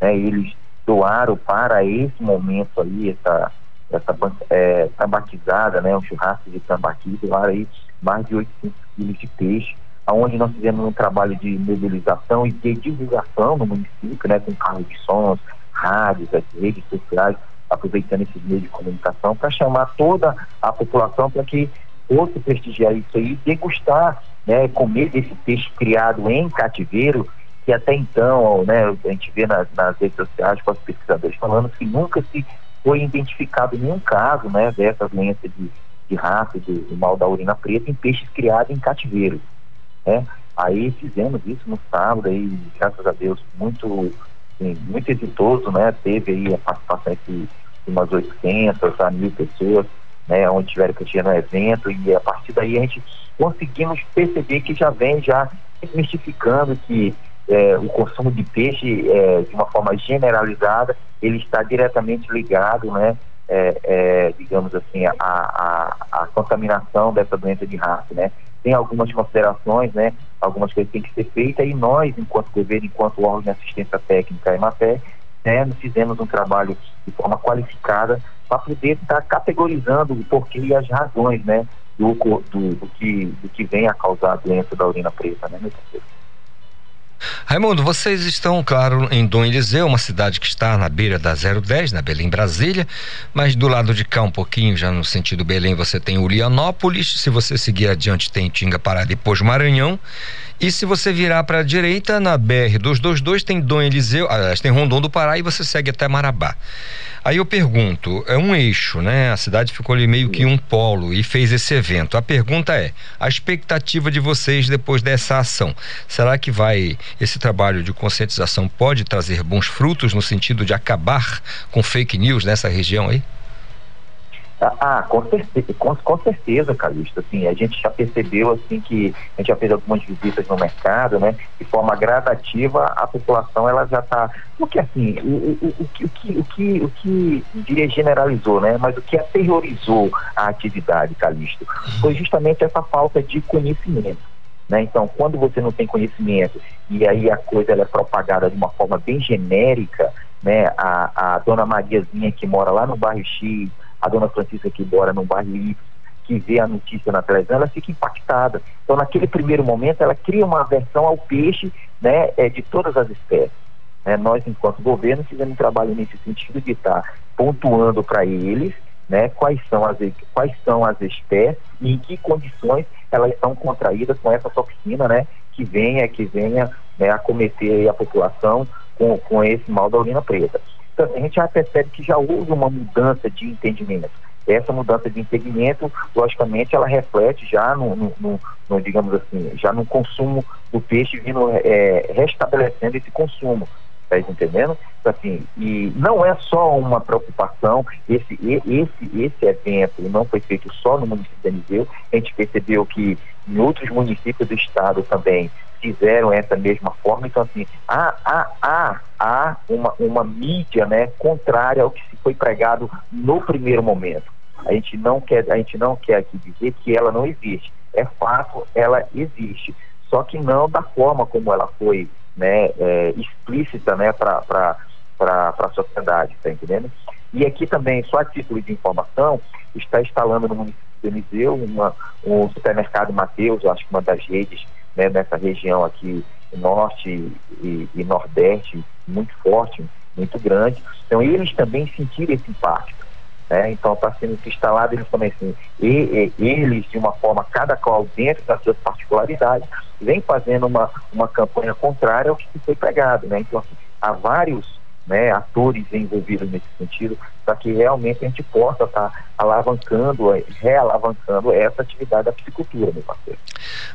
né, eles doaram para esse momento aí, essa, essa é, tambaquizada, né, um churrasco de tambaqui, doaram aí mais de 800 quilos de peixe, aonde nós fizemos um trabalho de mobilização e de divulgação no município, né, com carros de sons, rádios, as redes sociais, aproveitando esses meios de comunicação para chamar toda a população para que fosse prestigiar isso aí, degustar, né, comer desse peixe criado em cativeiro que até então, né, a gente vê nas, nas redes sociais com os pesquisadores falando que nunca se foi identificado nenhum caso né, dessa doença de, de raça, de, de mal da urina preta em peixes criados em cativeiro. Né? Aí fizemos isso no sábado, aí, graças a Deus, muito, assim, muito exitoso, né? Teve aí a participação de umas 800 a mil pessoas, né? Onde tiveram que ir no evento e a partir daí a gente conseguimos perceber que já vem já desmistificando que é, o consumo de peixe é, de uma forma generalizada, ele está diretamente ligado, né, é, é digamos assim, a, a, a, contaminação dessa doença de raça, né. Tem algumas considerações, né, algumas coisas que têm que ser feitas e nós, enquanto governo, enquanto órgão de assistência técnica EMATE, né, fizemos um trabalho de forma qualificada para poder estar categorizando o porquê e as razões, né, do, do, do, que, do que vem a causar a doença da urina preta, né, meu parceiro?
Raimundo, vocês estão, claro, em Dom Eliseu, uma cidade que está na beira da 010, na Belém, Brasília, mas do lado de cá, um pouquinho, já no sentido Belém, você tem Ulianópolis, se você seguir adiante, tem Tinga Pará, depois Maranhão, e se você virar para a direita, na BR 222, tem Dom Eliseu, aliás, tem Rondon do Pará, e você segue até Marabá. Aí eu pergunto, é um eixo, né? A cidade ficou ali meio que um polo e fez esse evento. A pergunta é: a expectativa de vocês depois dessa ação? Será que vai esse trabalho de conscientização pode trazer bons frutos no sentido de acabar com fake news nessa região aí?
Ah, com certeza, com, com certeza, Calixto. Assim, a gente já percebeu assim que a gente já fez algumas visitas no mercado, né? De forma gradativa, a população ela já está. Porque assim, o, o, o, que, o, que, o que o que diria generalizou, né? Mas o que aterrorizou a atividade, Calixto, foi justamente essa falta de conhecimento. Né? Então, quando você não tem conhecimento e aí a coisa é propagada de uma forma bem genérica, né? A, a dona Mariazinha que mora lá no bairro X, a dona Francisca que mora no bairro Y, que vê a notícia na televisão, ela fica impactada. Então, naquele primeiro momento, ela cria uma aversão ao peixe né, é, de todas as espécies. Né? Nós, enquanto governo, fizemos um trabalho nesse sentido de estar pontuando para eles né, quais, são as, quais são as espécies e em que condições elas estão contraídas com essa toxina né, que venha, que venha né, acometer a população com, com esse mal da urina preta. Então, a gente já percebe que já houve uma mudança de entendimento essa mudança de entendimento, logicamente, ela reflete já no, no, no, no digamos assim, já no consumo do peixe vindo é, restabelecendo esse consumo. Está entendendo? Então, assim, e não é só uma preocupação, esse, esse, esse evento não foi feito só no município de Aniseu, a gente percebeu que em outros municípios do estado também fizeram essa mesma forma, então assim, há, há, há, há uma, uma mídia né, contrária ao que se foi pregado no primeiro momento. A gente não quer, a gente não quer aqui dizer que ela não existe. É fato, ela existe. Só que não da forma como ela foi né, é, explícita né, para a sociedade, tá entendendo? E aqui também, só a título de informação, está instalando no município de Eliseu uma, um supermercado Mateus, acho que uma das redes né, nessa região aqui, norte e, e nordeste, muito forte, muito grande. Então, eles também sentiram esse impacto. Né? Então está sendo instalado eles também assim, e, e, eles de uma forma cada qual dentro das suas particularidades vem fazendo uma, uma campanha contrária ao que foi pregado, né? Então assim, há vários né, atores envolvidos nesse sentido, para que realmente a gente possa estar tá alavancando, realavancando essa atividade da piscicultura, meu parceiro.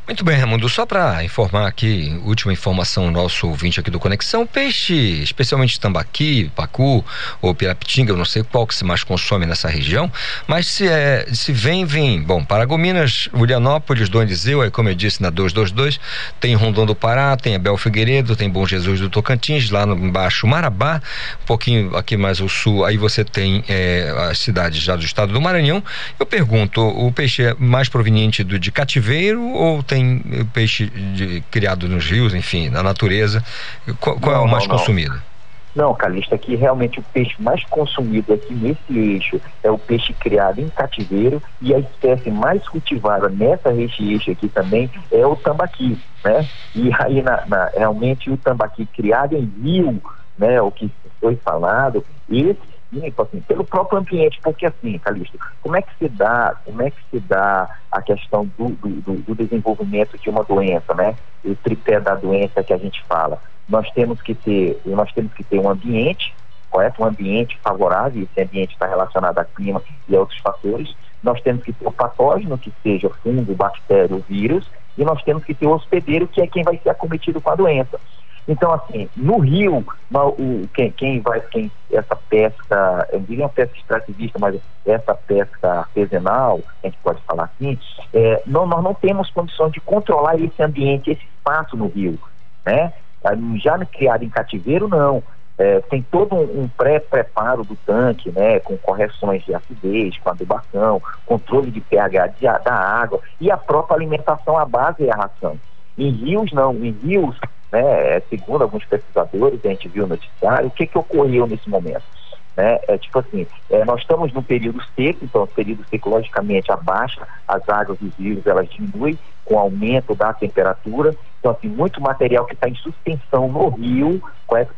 Muito bem, Raimundo, só para informar aqui, última informação nosso ouvinte aqui do Conexão, peixe, especialmente tambaqui, pacu ou pirapitinga, eu não sei qual que se mais consome nessa região, mas se é, se vem, vem, bom, Paragominas, Ulianópolis, Dom Eliseu, aí como eu disse na 222, tem Rondon do Pará, tem Abel Figueiredo, tem Bom Jesus do Tocantins, lá no embaixo Marabá, um pouquinho aqui mais ao sul, aí você tem é, as cidades já do estado do Maranhão. Eu pergunto, o peixe é mais proveniente do de cativeiro ou tem peixe de, criado nos rios, enfim, na natureza? Qual, qual não, é o mais não, consumido?
Não, Calista, aqui realmente o peixe mais consumido aqui nesse eixo é o peixe criado em cativeiro e a espécie mais cultivada nessa eixo aqui também é o tambaqui, né? E aí, na, na, realmente, o tambaqui criado em rio, né, o que foi falado, esse sim, assim, pelo próprio ambiente, porque assim, Calixto, como é que se dá, como é que se dá a questão do, do, do desenvolvimento de uma doença, né? O tripé da doença que a gente fala. Nós temos que ter, nós temos que ter um ambiente, correto? Um ambiente favorável, esse ambiente está relacionado a clima e a outros fatores. Nós temos que ter o patógeno, que seja fungo, bactéria, vírus, e nós temos que ter o hospedeiro, que é quem vai ser acometido com a doença. Então, assim, no rio, o, quem, quem vai, quem, essa pesca, eu diria uma pesca extrativista, mas essa pesca artesanal, a gente pode falar assim, é, não, nós não temos condições de controlar esse ambiente, esse espaço no rio, né? Já criado em cativeiro, não. É, tem todo um, um pré-preparo do tanque, né, com correções de acidez, com adubação, controle de pH de, da água e a própria alimentação à base é a ração. Em rios, não. Em rios, né, é, segundo alguns pesquisadores, a gente viu no noticiário, o que, que ocorreu nesse momento? Né? É tipo assim, é, nós estamos num período seco, então o período seco logicamente abaixa as águas dos rios, elas diminuem com o aumento da temperatura. Então, assim, muito material que está em suspensão no rio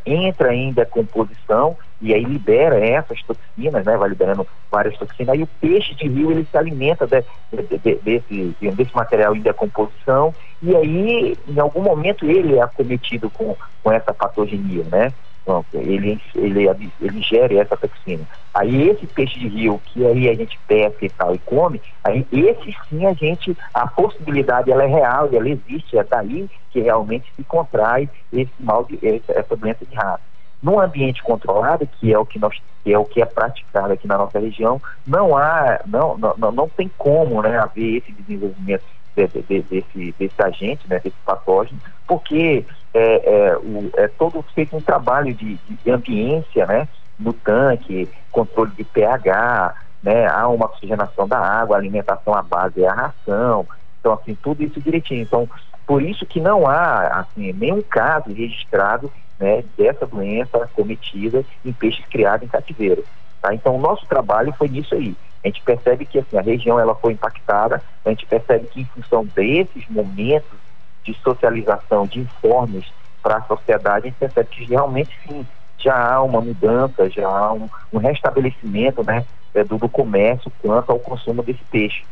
entra em decomposição e aí libera essas toxinas, né? Vai liberando várias toxinas. Aí o peixe de rio ele se alimenta de, de, de, desse, desse material em decomposição e aí em algum momento ele é acometido com, com essa patogenia, né? Pronto, ele, ele, ele gera essa toxina. Aí esse peixe de rio que aí a gente pesca e tal e come, aí esse sim a gente, a possibilidade ela é real, ela existe, é daí que realmente se contrai esse mal de, essa doença de raça. Num ambiente controlado, que é o que nós que é o que é praticado aqui na nossa região, não há, não, não, não tem como né, haver esse desenvolvimento de, de, desse, desse agente, né, desse patógeno, porque é, é, o, é todo feito um trabalho de, de ambiência né, no tanque, controle de pH, né, há uma oxigenação da água, alimentação à base é a ração, então assim, tudo isso direitinho. Então, por isso que não há assim, nenhum caso registrado né, dessa doença cometida em peixes criados em cativeiro. Tá? Então, o nosso trabalho foi nisso aí, A gente percebe que assim, a região ela foi impactada, a gente percebe que em função desses momentos de socialização, de informes para a sociedade, a gente percebe que realmente sim, já há uma mudança, já há um, um restabelecimento né, é, do, do, comércio quanto ao consumo desse peixe.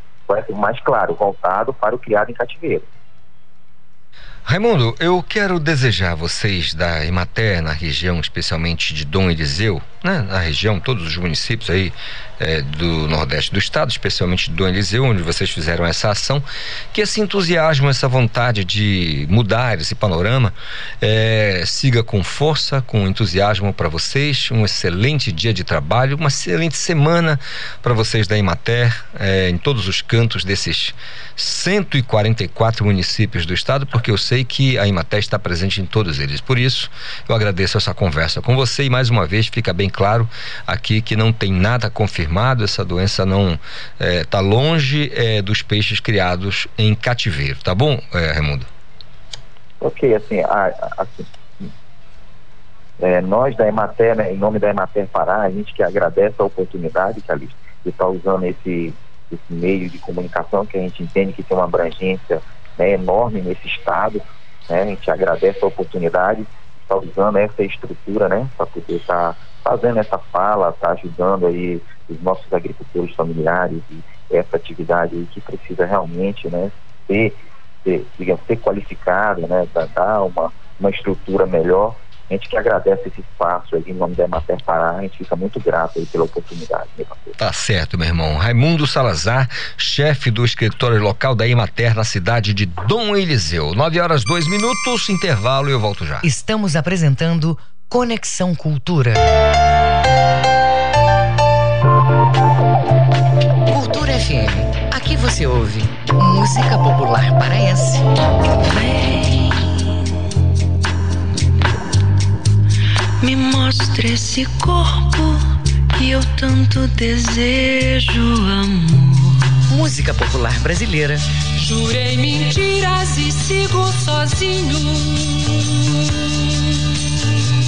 Mais claro, voltado para o criado em cativeiro.
Raimundo, eu quero desejar a vocês da Emater, na região especialmente de Dom Eliseu, né, na região, todos os municípios aí é, do Nordeste do Estado, especialmente Dom Eliseu, onde vocês fizeram essa ação, que esse entusiasmo, essa vontade de mudar esse panorama é, siga com força, com entusiasmo para vocês, um excelente dia de trabalho, uma excelente semana para vocês da Emater, é, em todos os cantos desses 144 municípios do Estado, porque eu sei que a Imaté está presente em todos eles. Por isso, eu agradeço essa conversa com você e mais uma vez fica bem claro aqui que não tem nada confirmado, essa doença não está é, longe é, dos peixes criados em cativeiro, tá bom, é, Raimundo?
Ok, assim, assim é, nós da Emater, né, em nome da Emater Pará, a gente que agradece a oportunidade, Calixto, de estar usando esse, esse meio de comunicação que a gente entende que tem uma abrangência né, enorme nesse estado. Né? A gente agradece a oportunidade, está usando essa estrutura né, para poder estar tá fazendo essa fala, está ajudando aí os nossos agricultores familiares e essa atividade aí que precisa realmente né, ser, ser, digamos, ser qualificada, né, dar uma, uma estrutura melhor a gente que agradece esse espaço aí em nome da Emater Pará, a gente fica muito grato aí pela oportunidade, meu parceiro.
Tá certo, meu irmão. Raimundo Salazar, chefe do escritório local da Emater na cidade de Dom Eliseu. Nove horas, dois minutos, intervalo e eu volto já.
Estamos apresentando Conexão Cultura. Cultura FM. Aqui você ouve música popular paraense. Vem.
Me mostre esse corpo que eu tanto desejo, amor.
Música popular brasileira.
Jurei mentiras e sigo sozinho.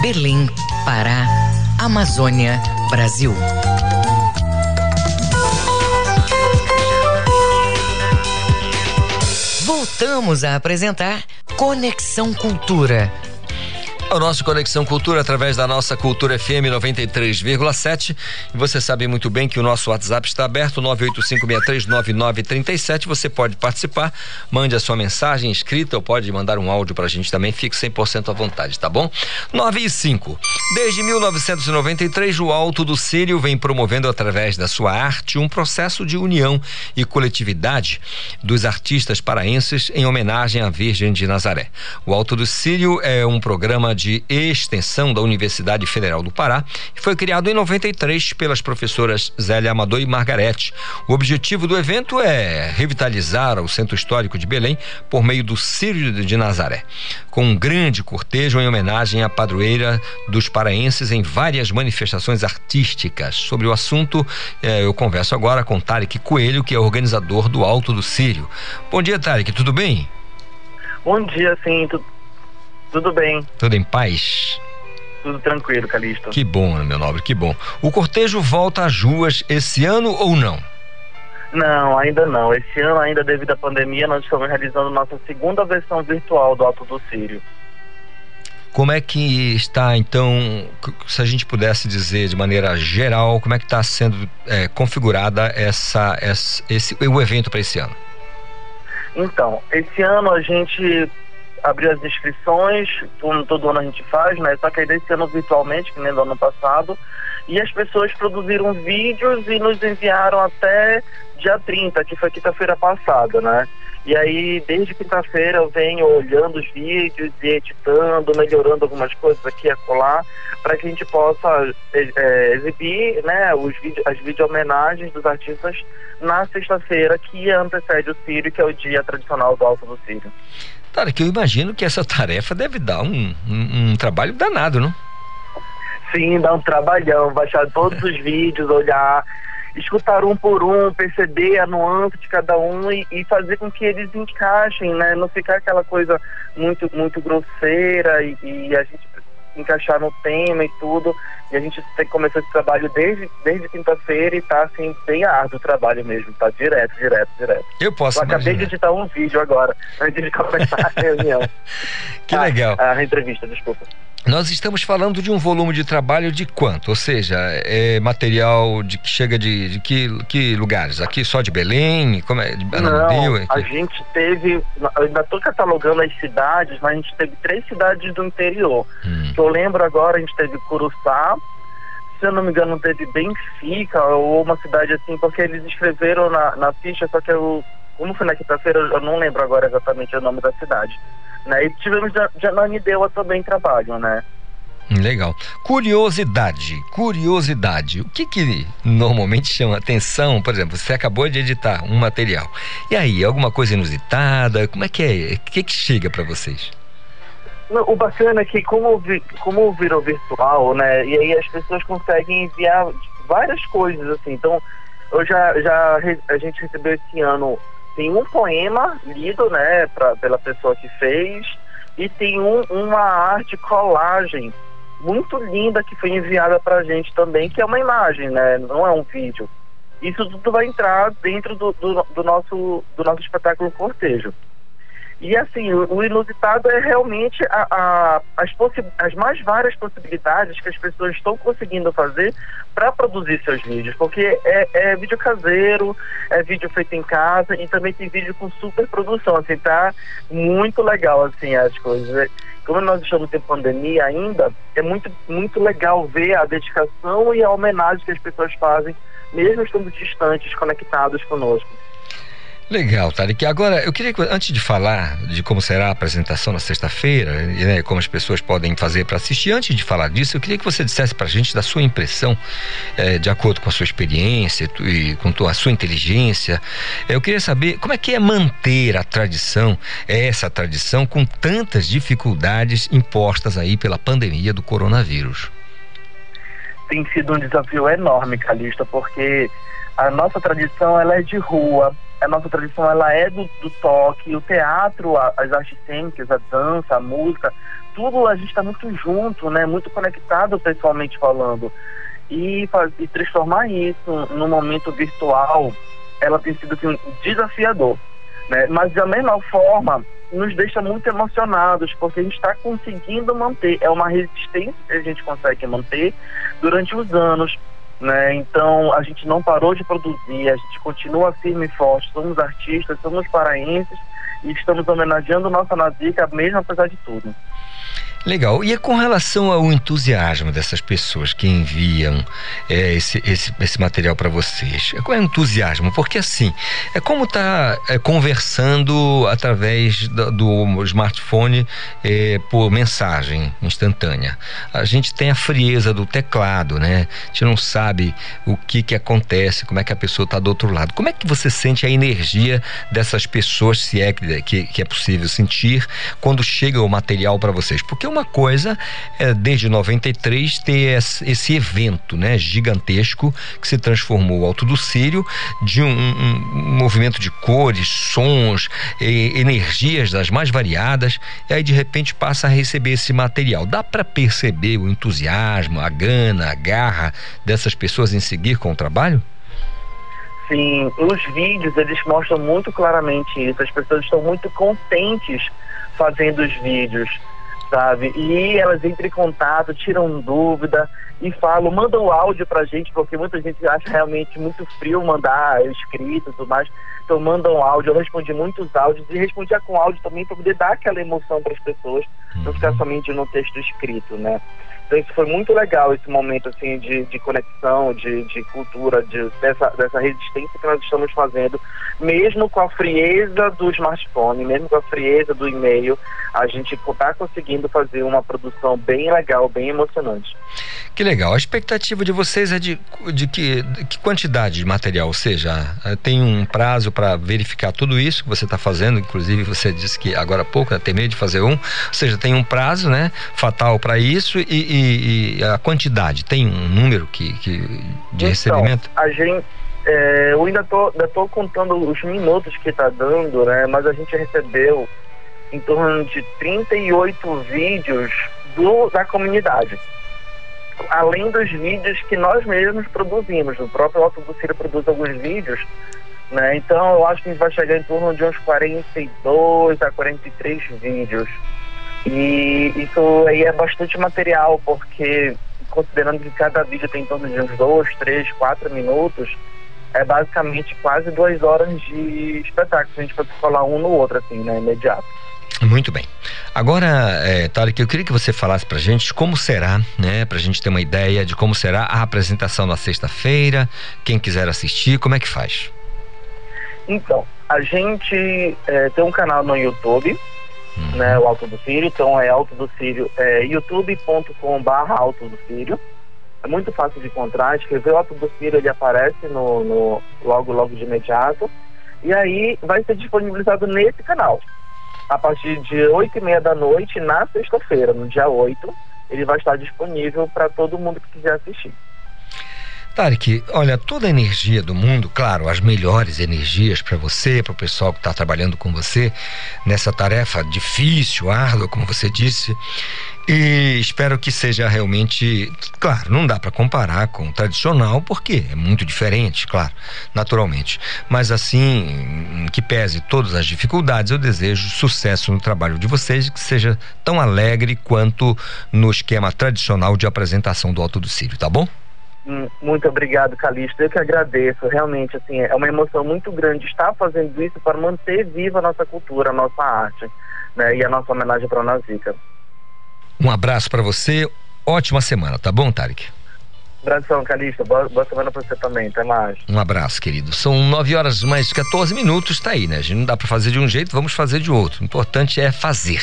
Berlim, Pará, Amazônia, Brasil. Voltamos a apresentar Conexão Cultura
o nosso Conexão Cultura através da nossa Cultura FM 93,7. E você sabe muito bem que o nosso WhatsApp está aberto, 985639937. Você pode participar, mande a sua mensagem escrita ou pode mandar um áudio para a gente também, fique 100% à vontade, tá bom? 9 e 5. Desde 1993, o Alto do Sírio vem promovendo através da sua arte um processo de união e coletividade dos artistas paraenses em homenagem à Virgem de Nazaré. O Alto do Sírio é um programa de de Extensão da Universidade Federal do Pará e foi criado em 93 pelas professoras Zélia Amador e Margarete. O objetivo do evento é revitalizar o Centro Histórico de Belém por meio do Círio de Nazaré, com um grande cortejo em homenagem à padroeira dos paraenses em várias manifestações artísticas. Sobre o assunto, eh, eu converso agora com Tarek Coelho, que é organizador do Alto do Círio. Bom dia, Tarek, tudo bem?
Bom dia, sim, tudo tudo bem.
Tudo em paz?
Tudo tranquilo, Calixto.
Que bom, meu nobre, que bom. O cortejo volta às ruas esse ano ou não?
Não, ainda não. Esse ano, ainda devido à pandemia, nós estamos realizando nossa segunda versão virtual do Alto do Sírio.
Como é que está, então, se a gente pudesse dizer de maneira geral, como é que está sendo é, configurada essa, essa, esse, o evento para esse ano?
Então, esse ano a gente abriu as inscrições, todo, todo ano a gente faz, né? Só que aí desse ano virtualmente, que nem do ano passado, e as pessoas produziram vídeos e nos enviaram até dia 30, que foi quinta-feira passada, né? E aí, desde quinta-feira, eu venho olhando os vídeos e editando, melhorando algumas coisas aqui e acolá, para que a gente possa é, exibir né, os vídeo, as vídeo homenagens dos artistas na sexta-feira, que antecede o Sírio, que é o dia tradicional do Alto do Sírio.
Cara, que eu imagino que essa tarefa deve dar um, um, um trabalho danado, não?
Sim, dá um trabalhão, baixar todos os vídeos, olhar, escutar um por um, perceber a nuance de cada um e, e, fazer com que eles encaixem, né? Não ficar aquela coisa muito, muito grosseira e, e a gente encaixar no tema e tudo. E a gente tem que começar esse trabalho desde, desde quinta-feira e tá assim, bem árduo o trabalho mesmo, tá direto, direto, direto.
Eu posso.
Eu acabei de editar um vídeo agora, antes de começar a reunião.
que legal.
A, a entrevista, desculpa.
Nós estamos falando de um volume de trabalho de quanto? Ou seja, é material de que chega de, de que, que lugares? Aqui só de Belém? Como é? De
Não, a gente teve, ainda estou catalogando as cidades, mas a gente teve três cidades do interior. Hum. Que eu lembro agora, a gente teve Curuçá, se eu não me engano, teve Benfica, ou uma cidade assim, porque eles escreveram na, na ficha, só que eu, como foi na quinta-feira, eu não lembro agora exatamente o nome da cidade. Né? E tivemos de Ananindeua também trabalho, né?
Legal. Curiosidade, curiosidade. O que que normalmente chama atenção? Por exemplo, você acabou de editar um material. E aí, alguma coisa inusitada? Como é que é? O que que chega para vocês?
O bacana é que como, como virou virtual, né? E aí as pessoas conseguem enviar várias coisas, assim. Então, eu já, já a gente recebeu esse ano tem um poema lido, né, pra, pela pessoa que fez, e tem um, uma arte colagem muito linda que foi enviada para a gente também, que é uma imagem, né, não é um vídeo. Isso tudo vai entrar dentro do, do, do nosso, do nosso espetáculo Cortejo. E assim, o, inusitado é realmente a, a, as, as mais várias possibilidades que as pessoas estão conseguindo fazer para produzir seus vídeos, porque é, é, vídeo caseiro, é vídeo feito em casa e também tem vídeo com super produção, assim, tá muito legal assim as coisas. É, como nós estamos em pandemia ainda, é muito, muito legal ver a dedicação e a homenagem que as pessoas fazem, mesmo estando distantes, conectados conosco.
Legal, Tarek. Agora, eu queria que, antes de falar de como será a apresentação na sexta-feira, e né, como as pessoas podem fazer para assistir, antes de falar disso, eu queria que você dissesse para a gente da sua impressão, eh, de acordo com a sua experiência e com a sua inteligência. Eu queria saber como é que é manter a tradição, essa tradição, com tantas dificuldades impostas aí pela pandemia do coronavírus.
Tem sido um desafio enorme, Calista, porque a nossa tradição ela é de rua, a nossa tradição ela é do, do toque, o teatro, a, as artes cênicas, a dança, a música, tudo a gente está muito junto, né? Muito conectado pessoalmente falando. E, e transformar isso num momento virtual, ela tem sido assim, desafiador. Né? Mas da mesma forma, nos deixa muito emocionados, porque a gente está conseguindo manter, é uma resistência que a gente consegue manter durante os anos. Né? Então a gente não parou de produzir, a gente continua firme e forte, somos artistas, somos paraenses e estamos homenageando nossa Nazica mesmo apesar de tudo.
Legal. E é com relação ao entusiasmo dessas pessoas que enviam é, esse, esse, esse material para vocês, qual é o entusiasmo? Porque assim, é como tá é, conversando através do, do smartphone é, por mensagem instantânea. A gente tem a frieza do teclado, né? A gente não sabe o que que acontece, como é que a pessoa está do outro lado. Como é que você sente a energia dessas pessoas, se é que, que, que é possível sentir, quando chega o material para vocês? Porque uma coisa é, desde 93, ter esse evento né, gigantesco que se transformou o Alto do Sírio de um, um, um movimento de cores, sons, e, energias das mais variadas, e aí de repente passa a receber esse material. Dá para perceber o entusiasmo, a gana, a garra dessas pessoas em seguir com o trabalho?
Sim, os vídeos eles mostram muito claramente isso. As pessoas estão muito contentes fazendo os vídeos sabe? E elas entram em contato, tiram dúvida e falam, mandam o áudio pra gente, porque muita gente acha realmente muito frio mandar escrito e tudo mais. Então mandam áudio, eu respondi muitos áudios e respondia com áudio também para poder dar aquela emoção para as pessoas, não ficar uhum. somente no texto escrito, né? Então isso foi muito legal, esse momento assim de, de conexão, de, de cultura, de, dessa, dessa resistência que nós estamos fazendo, mesmo com a frieza do smartphone, mesmo com a frieza do e-mail, a gente está conseguindo fazer uma produção bem legal, bem emocionante.
Que legal. A expectativa de vocês é de, de, que, de que quantidade de material? Ou seja, eh, tem um prazo para verificar tudo isso que você está fazendo, inclusive você disse que agora há pouco né, medo de fazer um, ou seja, tem um prazo né, fatal para isso e, e, e, a quantidade, tem um número que, que de
então,
recebimento?
A gente, é, eu ainda tô, ainda tô contando os minutos que está dando, né, mas a gente recebeu em torno de 38 vídeos do, da comunidade além dos vídeos que nós mesmos produzimos. O próprio Alto do Ciro produz alguns vídeos, né? Então eu acho que a gente vai chegar em torno de uns 42 a 43 vídeos. E isso aí é bastante material, porque considerando que cada vídeo tem em torno de uns 2, 3, 4 minutos, é basicamente quase duas horas de espetáculo, se a gente fosse falar um no outro, assim, né, imediato.
Muito bem. Agora, é, Tarek, eu queria que você falasse pra gente como será, né? Pra gente ter uma ideia de como será a apresentação na sexta-feira, quem quiser assistir, como é que faz?
Então, a gente é, tem um canal no YouTube. Né? O Alto do Sírio, então é Alto do Sírio, é youtube.com Alto do Sírio. É muito fácil de encontrar, escrever o Alto do Sírio, ele aparece no, no logo, logo de imediato. E aí vai ser disponibilizado nesse canal a partir de 8 e meia da noite, na sexta-feira, no dia 8, ele vai estar disponível para todo mundo que quiser assistir.
Tarek, olha, toda a energia do mundo, claro, as melhores energias para você, para o pessoal que está trabalhando com você nessa tarefa difícil, árdua, como você disse. E espero que seja realmente, claro, não dá para comparar com o tradicional, porque é muito diferente, claro, naturalmente. Mas assim, que pese todas as dificuldades, eu desejo sucesso no trabalho de vocês, que seja tão alegre quanto no esquema tradicional de apresentação do Alto do Sírio, tá bom?
Hum, muito obrigado, Calixto. Eu que agradeço. Realmente, assim, é uma emoção muito grande estar fazendo isso para manter viva a nossa cultura, a nossa arte, né? E a nossa homenagem para a Nazica.
Um abraço para você. Ótima semana, tá bom, Tarek?
Abração, Calixto. Boa, boa semana para você também. Até mais.
Um abraço, querido. São 9 horas mais 14 minutos, tá aí, né? A gente não dá para fazer de um jeito, vamos fazer de outro. O importante é fazer.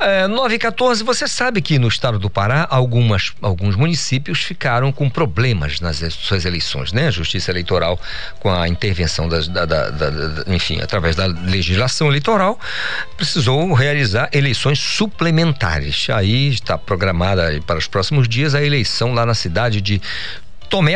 É, 9 e 14, você sabe que no estado do Pará, algumas, alguns municípios ficaram com problemas nas suas eleições, né? A Justiça Eleitoral, com a intervenção das, da, da, da, da, enfim, através da legislação eleitoral, precisou realizar eleições suplementares. Aí está programada para os próximos dias a eleição lá na cidade de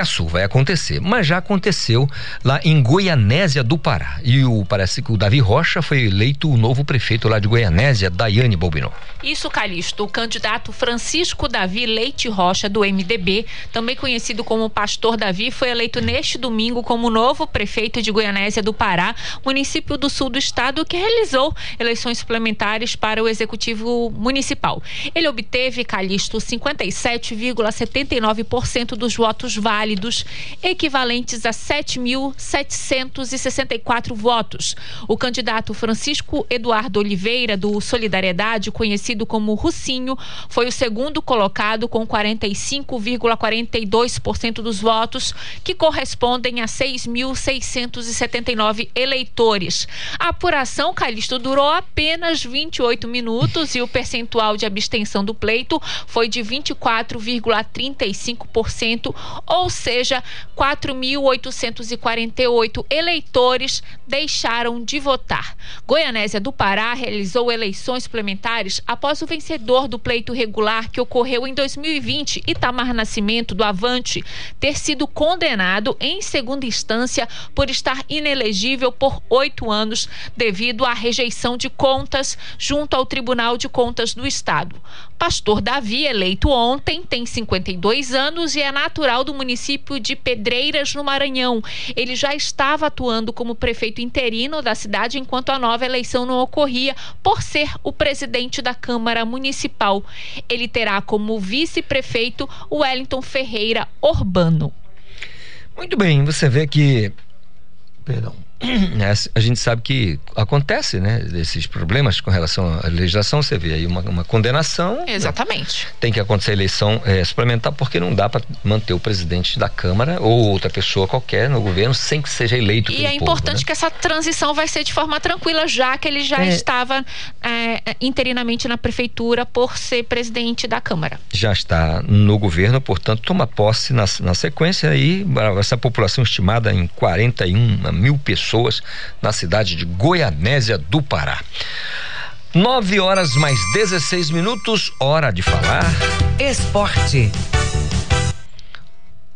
Açu vai acontecer, mas já aconteceu lá em Goianésia do Pará. E o parece que o Davi Rocha foi eleito o novo prefeito lá de Goianésia, Daiane Bobino.
Isso, Calixto, o candidato Francisco Davi Leite Rocha do MDB, também conhecido como Pastor Davi, foi eleito neste domingo como novo prefeito de Goianésia do Pará, município do sul do estado que realizou eleições suplementares para o executivo municipal. Ele obteve, Calixto, 57,79% dos votos válidos, equivalentes a 7.764 votos. O candidato Francisco Eduardo Oliveira, do Solidariedade, conhecido como Russinho, foi o segundo colocado com 45,42% dos votos, que correspondem a 6.679 eleitores. A apuração, Calixto, durou apenas 28 minutos e o percentual de abstenção do pleito foi de 24,35%, ou seja, 4.848 eleitores deixaram de votar. Goianésia do Pará realizou eleições suplementares após o vencedor do pleito regular que ocorreu em 2020, Itamar Nascimento do Avante, ter sido condenado em segunda instância por estar inelegível por oito anos devido à rejeição de contas junto ao Tribunal de Contas do Estado. Pastor Davi, eleito ontem, tem 52 anos e é natural do município de Pedreiras, no Maranhão. Ele já estava atuando como prefeito interino da cidade enquanto a nova eleição não ocorria, por ser o presidente da Câmara Municipal. Ele terá como vice-prefeito o Wellington Ferreira Urbano.
Muito bem, você vê que. Perdão. a gente sabe que acontece, né? Esses problemas com relação à legislação, você vê aí uma, uma condenação.
Exatamente.
Tem que acontecer a eleição é, suplementar, porque não dá para manter o presidente da Câmara ou outra pessoa qualquer no governo sem que seja eleito
E é
povo,
importante
né?
que essa transição vai ser de forma tranquila, já que ele já
É.
estava é, interinamente na prefeitura por ser presidente da Câmara.
já está no governo, portanto, toma posse na, na sequência aí, essa população estimada em 41 mil pessoas na cidade de Goianésia do Pará. 9 horas mais 16 minutos, hora de falar.
Esporte.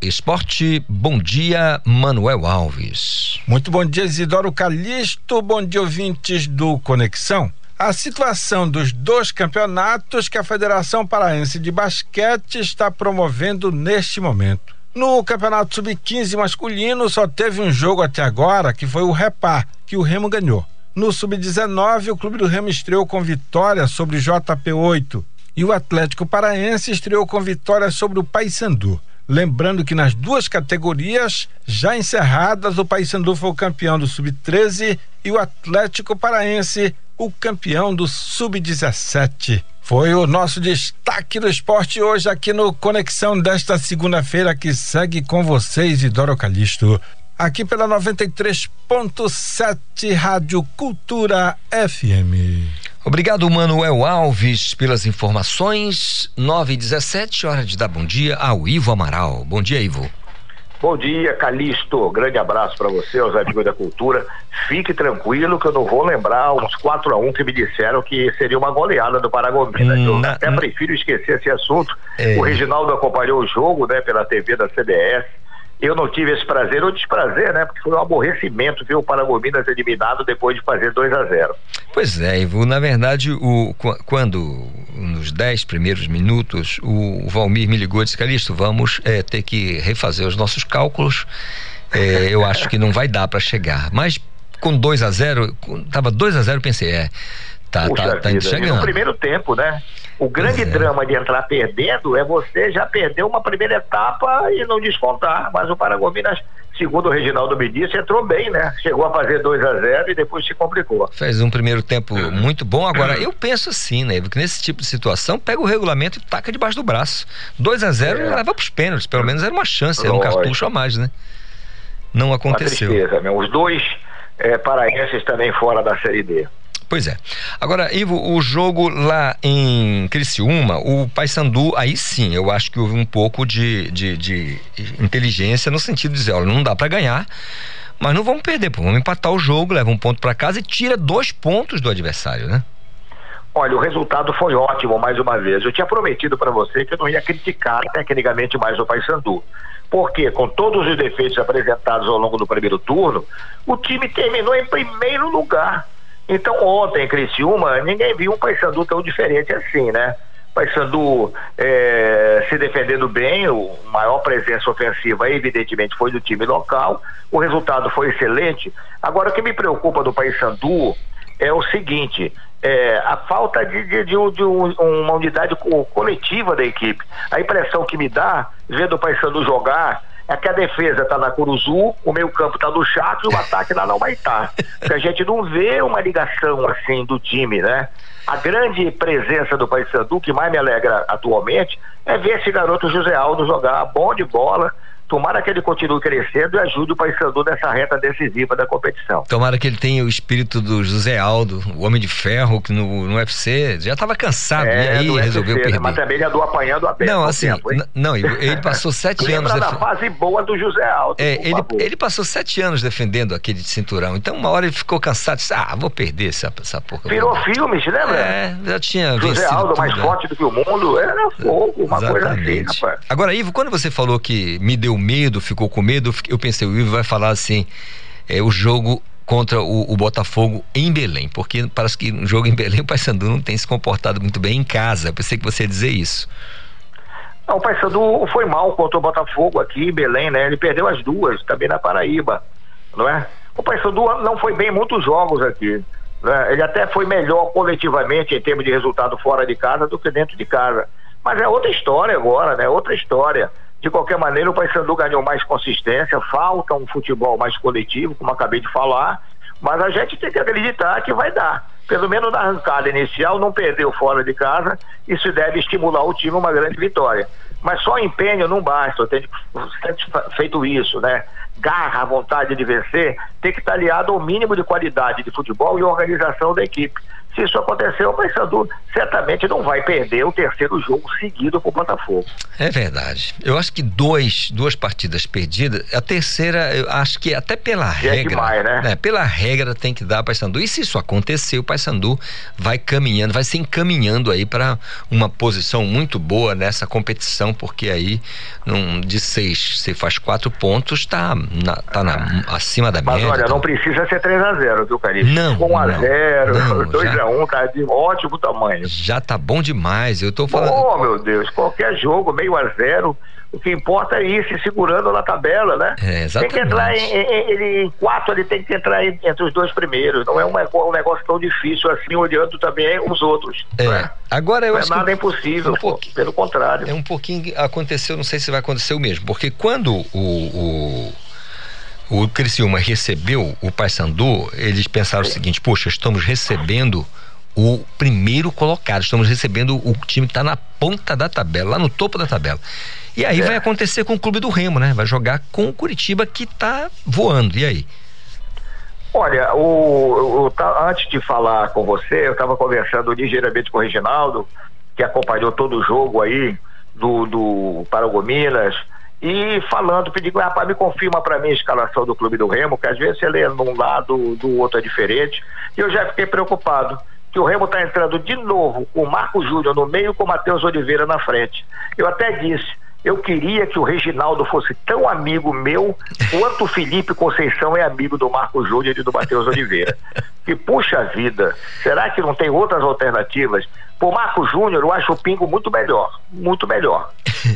Esporte, bom dia, Manuel Alves.
Muito bom dia, Isidoro Calixto. Bom dia, ouvintes do Conexão. A situação dos dois campeonatos que a Federação Paraense de Basquete está promovendo neste momento. No Campeonato Sub-15 masculino, só teve um jogo até agora, que foi o Repar, que o Remo ganhou. No Sub-19, o Clube do Remo estreou com vitória sobre o JP8 e o Atlético Paraense estreou com vitória sobre o Paysandu. Lembrando que nas duas categorias já encerradas, o Paysandu foi o campeão do Sub-13 e o Atlético Paraense o campeão do Sub-17. Foi o nosso destaque do esporte hoje aqui no Conexão desta segunda-feira que segue com vocês, Idoro Calixto. Aqui pela 93.7 Rádio Cultura FM.
Obrigado, Manuel Alves, pelas informações. 9 e 17 hora de dar bom dia ao Ivo Amaral. Bom dia, Ivo.
Bom dia, Calixto. Grande abraço para você, aos amigos da cultura. Fique tranquilo que eu não vou lembrar uns 4 a 1 que me disseram que seria uma goleada do Paragominas. Eu
Na-
até prefiro esquecer esse assunto.
É.
O Reginaldo acompanhou o jogo, né, pela TV da CBS. Eu não tive esse prazer ou desprazer, né? Porque foi um aborrecimento ver o Paragominas eliminado depois de fazer 2 a 0
Pois é, Ivo, na verdade, o, qu- quando nos 10 primeiros minutos o Valmir me ligou e disse, Calixto, vamos eh, ter que refazer os nossos cálculos. Eh, eu acho que não vai dar para chegar. Mas com 2 a 0 com- tava 2 a 0 eu pensei, é, tá,
Puxa
tá, tá
vida, e no
chegando.
primeiro tempo, né? O grande drama de entrar perdendo é você já perder uma primeira etapa e não descontar. Mas o Paragominas, segundo o Reginaldo me disse, entrou bem, né? Chegou a fazer 2 a 0 e depois se complicou.
Fez um primeiro tempo
Uhum.
muito bom. Agora, eu penso assim, né? Ivo, Que nesse tipo de situação, pega o regulamento e taca debaixo do braço. 2 a 0 e leva pros pênaltis. Pelo menos era uma chance, era um
É. Lógico.
cartucho a mais, né? Não aconteceu.
Uma tristeza, meu. Os dois eh, paraenses também fora da Série D.
Pois é. Agora, Ivo, o jogo lá em Criciúma, o Paysandu, aí sim, eu acho que houve um pouco de, de, de inteligência no sentido de dizer, olha, não dá pra ganhar, mas não vamos perder, pô, vamos empatar o jogo, leva um ponto pra casa e tira dois pontos do adversário, né?
Olha, o resultado foi ótimo, mais uma vez. Eu tinha prometido para você que eu não ia criticar tecnicamente mais o Paysandu. Porque, com todos os defeitos apresentados ao longo do primeiro turno, o time terminou em primeiro lugar. Então, ontem, em Criciúma, ninguém viu um Paysandu tão diferente assim, né? Paysandu eh, se defendendo bem, o maior presença ofensiva, evidentemente, foi do time local. O resultado foi excelente. Agora, o que me preocupa do Paysandu é o seguinte: é, a falta de, de- de de um- uma unidade co- coletiva da equipe. A impressão que me dá, vendo o Paysandu jogar, é que a defesa está na Curuzu, o meio-campo está no Chaco e o ataque lá vai estar. Porque a gente não vê uma ligação assim do time, né? A grande presença do Paysandu, que mais me alegra atualmente, é ver esse garoto José Aldo jogar bom de bola. Tomara que ele continue crescendo e ajude o Paysandu nessa reta decisiva da competição.
Tomara que ele tenha o espírito do José Aldo, o Homem de Ferro, que no, no UFC já estava cansado, e aí
É, UFC,
resolveu
né?
perder.
Mas também ele andou apanhando a beça
Não, assim,
tempo,
não, ele passou sete
Lembra
anos
da
defen-
fase boa do José Aldo.
É, ele,
favor.
ele passou sete anos defendendo aquele cinturão. Então, uma hora ele ficou cansado. Disse, ah, vou perder essa, essa porca.
Virou filmes, lembra?
É, já tinha
José Aldo,
tudo,
mais
né?
forte do que o mundo, era fogo, uma coisa assim,
Exatamente.
rapaz.
Agora, Ivo, quando você falou que me deu medo, ficou com medo, eu pensei, o Ivo vai falar assim, é, o jogo contra o, o Botafogo em Belém, porque parece que no jogo em Belém o Paysandu não tem se comportado muito bem em casa. Eu pensei que você ia dizer isso.
Não, o Paysandu foi mal contra o Botafogo aqui em Belém, né? Ele perdeu as duas, também na Paraíba, não é? O Paysandu não foi bem em muitos jogos aqui. Né? Ele até foi melhor coletivamente em termos de resultado fora de casa do que dentro de casa. Mas é outra história agora, né? Outra história. De qualquer maneira, o Paysandu ganhou mais consistência, falta um futebol mais coletivo, como acabei de falar, mas a gente tem que acreditar que vai dar. Pelo menos na arrancada inicial, não perdeu fora de casa, isso deve estimular o time uma grande vitória. Mas só empenho não basta, tem feito isso, né? Garra, vontade de vencer, tem que estar aliado ao mínimo de qualidade de futebol e organização da equipe. Se isso acontecer, o Paysandu certamente não vai perder o terceiro jogo seguido para o Botafogo.
É verdade. Eu acho que dois, duas partidas perdidas, a terceira, eu acho que até pela Já é regra. É demais, né? né? Pela regra tem que dar para Paysandu. E se isso acontecer, o Paysandu vai caminhando, vai se encaminhando aí para uma posição muito boa nessa competição, porque aí num, de seis, você faz quatro pontos, tá, na, tá na, acima da
Mas
média.
Mas olha,
tá...
não precisa ser 3 a 0 viu, Carinho?
Não.
1 a 0 2 a 1 tá de ótimo tamanho.
Já tá bom demais, eu tô falando.
Oh, meu Deus, qualquer jogo, meio a zero, o que importa é ir se segurando na tabela, né?
É, exatamente.
Tem que entrar em, em, ele, em quatro, ele tem que entrar entre os dois primeiros. Não é um, um negócio tão difícil assim, olhando também os outros.
É. Né? Agora eu
não é
acho
é nada
que
impossível, um pô, pelo contrário.
É um pouquinho aconteceu, não sei se vai acontecer o mesmo, porque quando o, o o Criciúma recebeu o Paysandu, eles pensaram o seguinte: poxa, estamos recebendo o primeiro colocado, estamos recebendo o time que está na ponta da tabela, lá no topo da tabela. E aí é. vai acontecer com o clube do Remo, né? Vai jogar com o Curitiba que está voando. E aí?
Olha, o, o, tá, antes de falar com você, eu estava conversando ligeiramente com o Reginaldo, que acompanhou todo o jogo aí do, do Paragominas e falando, pedindo, rapaz, me confirma para mim a escalação do Clube do Remo, que às vezes você lê num lado, do outro é diferente, e eu já fiquei preocupado, que o Remo está entrando de novo com o Marco Júnior no meio com o Matheus Oliveira na frente. Eu até disse, eu queria que o Reginaldo fosse tão amigo meu quanto o Felipe Conceição é amigo do Marco Júnior e do Matheus Oliveira. E puxa vida, será que não tem outras alternativas? Por Marco Júnior, eu acho o Pingo muito melhor, muito melhor.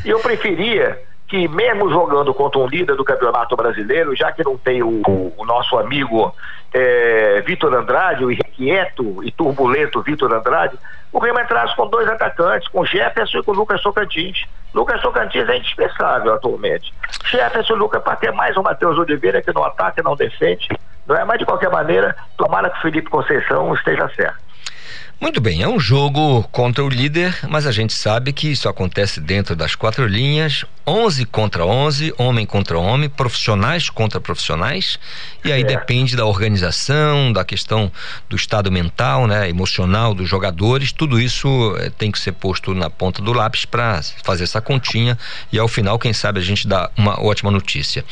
E eu preferia que mesmo jogando contra um líder do Campeonato Brasileiro, já que não tem o, o nosso amigo é, Vitor Andrade, o irrequieto e turbulento Vitor Andrade, o Remo entrasse com dois atacantes, com Jefferson e com Lucas Tocantins. Lucas Tocantins é indispensável atualmente. Jefferson e Lucas para ter mais o Matheus Oliveira que não ataca não defende. Não é? Mas de qualquer maneira, tomara que o Felipe Conceição esteja certo.
Muito bem, é um jogo contra o líder, mas a gente sabe que isso acontece dentro das quatro linhas, 11 contra 11, homem contra homem, profissionais contra profissionais, e aí é. depende da organização, da questão do estado mental, né, emocional dos jogadores, tudo isso é, tem que ser posto na ponta do lápis para fazer essa continha e ao final, quem sabe, a gente dá uma ótima notícia.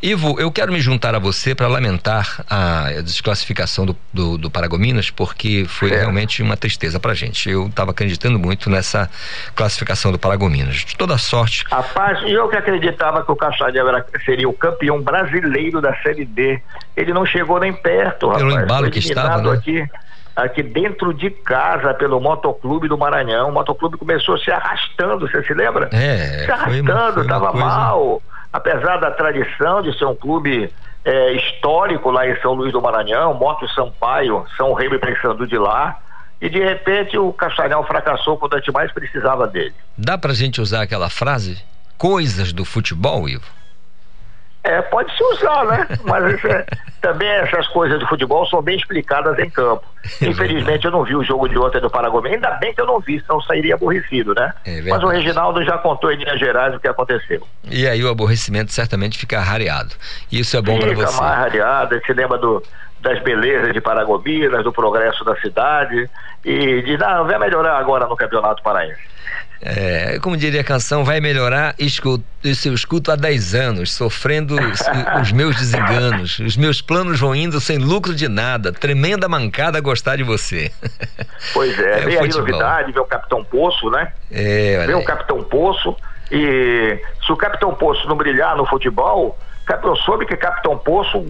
Ivo, eu quero me juntar a você para lamentar a desclassificação do, do, do Paragominas, porque foi é. realmente uma tristeza pra gente. Eu estava acreditando muito nessa classificação do Paragominas. De toda sorte.
Rapaz, eu que acreditava que o Caçadel seria o campeão brasileiro da Série D. Ele não chegou nem perto,
rapaz. Pelo embalo que estava, né?
Aqui aqui dentro de casa pelo Motoclube do Maranhão. O Motoclube começou se arrastando, você se lembra?
É.
Se arrastando, estava coisa... mal. Apesar da tradição de ser um clube é, histórico lá em São Luís do Maranhão, Moto Sampaio, São Remo e Paysandu de lá e de repente o Castanhal fracassou quando a gente mais precisava dele.
Dá pra gente usar aquela frase? Coisas do futebol, Ivo?
É, pode se usar, né? Mas é, também essas coisas do futebol são bem explicadas em campo. É Infelizmente eu não vi o jogo de ontem do Paraguai. Ainda bem que eu não vi, senão sairia aborrecido, né? É Mas o Reginaldo já contou em linhas gerais o que aconteceu.
E aí o aborrecimento certamente fica rareado. Isso é bom para você.
Fica mais rareado, você lembra do, das belezas de Paragominas, do progresso da cidade e diz, não, vai melhorar agora no Campeonato Paraense.
É, como diria a canção, vai melhorar, escuto, isso eu escuto há 10 anos, sofrendo os, os, meus desenganos, os meus planos vão indo sem lucro de nada, tremenda mancada gostar de você.
Pois é, é vem aí novidade, vem o Capitão Poço, né?
É,
vem o Capitão Poço, e se o Capitão Poço não brilhar no futebol, eu soube que Capitão Poço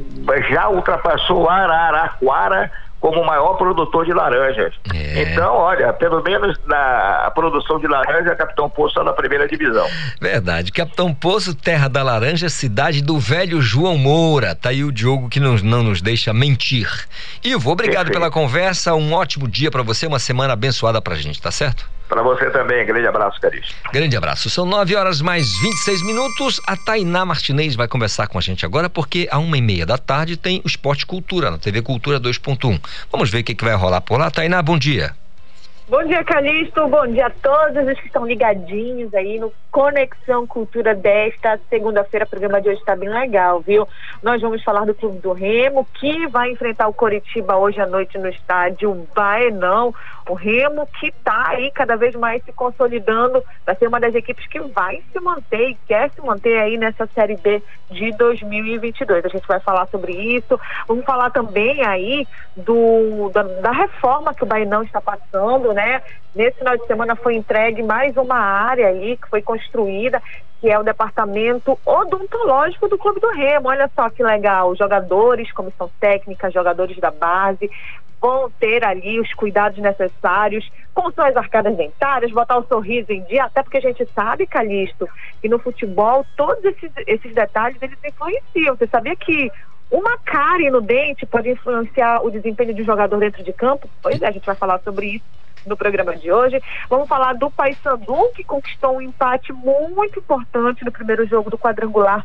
já ultrapassou Araraquara como o maior produtor de laranjas. É. Então, olha, pelo menos na produção de laranja, Capitão Poço está na primeira divisão.
Verdade. Capitão Poço, terra da laranja, cidade do velho João Moura. Tá aí o Diogo que não, não nos deixa mentir. Ivo, obrigado Perfeito. pela conversa. Um ótimo dia para você, uma semana abençoada pra gente, tá certo?
Para você também, grande abraço, Carício.
Grande abraço. São 9 horas mais 26 minutos. A Tainá Martinez vai conversar com a gente agora, porque a uma e meia da tarde tem o Esporte Cultura na TV Cultura 2.1. Vamos ver o que, que vai rolar por lá. Tainá, bom dia.
Bom dia, Calixto. Bom dia a todos os que estão ligadinhos aí no Conexão Cultura desta segunda-feira. O programa de hoje está bem legal, viu? Nós vamos falar do Clube do Remo, que vai enfrentar o Coritiba hoje à noite no estádio Baenão. O Remo que está aí cada vez mais se consolidando para ser uma das equipes que vai se manter e quer se manter aí nessa Série B de 2022. A gente vai falar sobre isso. Vamos falar também aí do, da, da reforma que o Baenão está passando, né? Nesse final de semana foi entregue mais uma área aí que foi construída, que é o departamento odontológico do Clube do Remo. Olha só que legal, jogadores, comissão técnica, jogadores da base vão ter ali os cuidados necessários com suas arcadas dentárias, botar o sorriso em dia, até porque a gente sabe, Calixto, que no futebol todos esses, esses detalhes eles influenciam. Você sabia que uma cárie no dente pode influenciar o desempenho de um jogador dentro de campo? Pois é, a gente vai falar sobre isso no programa de hoje. Vamos falar do Paysandu, que conquistou um empate muito importante no primeiro jogo do quadrangular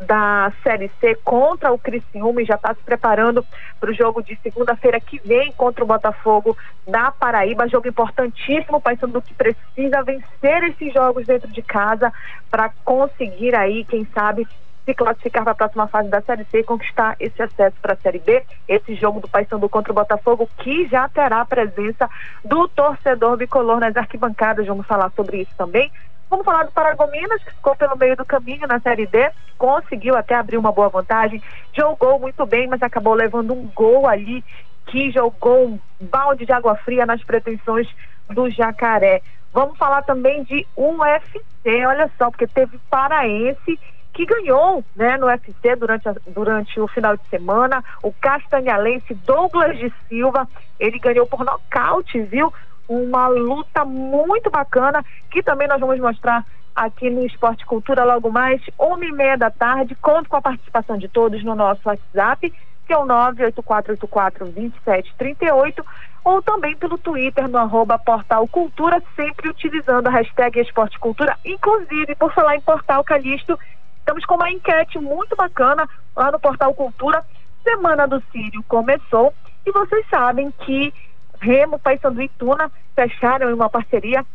da Série C contra o Criciúma e já está se preparando para o jogo de segunda-feira que vem contra o Botafogo da Paraíba. Jogo importantíssimo, o Paysandu que precisa vencer esses jogos dentro de casa para conseguir aí, quem sabe, se classificar para a próxima fase da Série C e conquistar esse acesso para a Série B. Esse jogo do Paysandu contra o Botafogo, que já terá a presença do torcedor bicolor nas arquibancadas. Vamos falar sobre isso também. Vamos falar do Paragominas, que ficou pelo meio do caminho na Série D, conseguiu até abrir uma boa vantagem, jogou muito bem, mas acabou levando um gol ali que jogou um balde de água fria nas pretensões do Jacaré. Vamos falar também de UFC, olha só, porque teve paraense que ganhou né, no UFC durante, a, durante o final de semana. O castanhalense Douglas de Silva, ele ganhou por nocaute, viu? Uma luta muito bacana que também nós vamos mostrar aqui no Esporte Cultura logo mais, uma e meia da tarde. Conto com a participação de todos no nosso WhatsApp, que é o 984842738, ou também pelo Twitter no arroba Portal Cultura, sempre utilizando a hashtag Esporte Cultura. Inclusive, por falar em Portal Calixto, Estamos com uma enquete muito bacana lá no Portal Cultura. Semana do Sírio começou e vocês sabem que Remo, Paysandu e Tuna fecharam uma parceria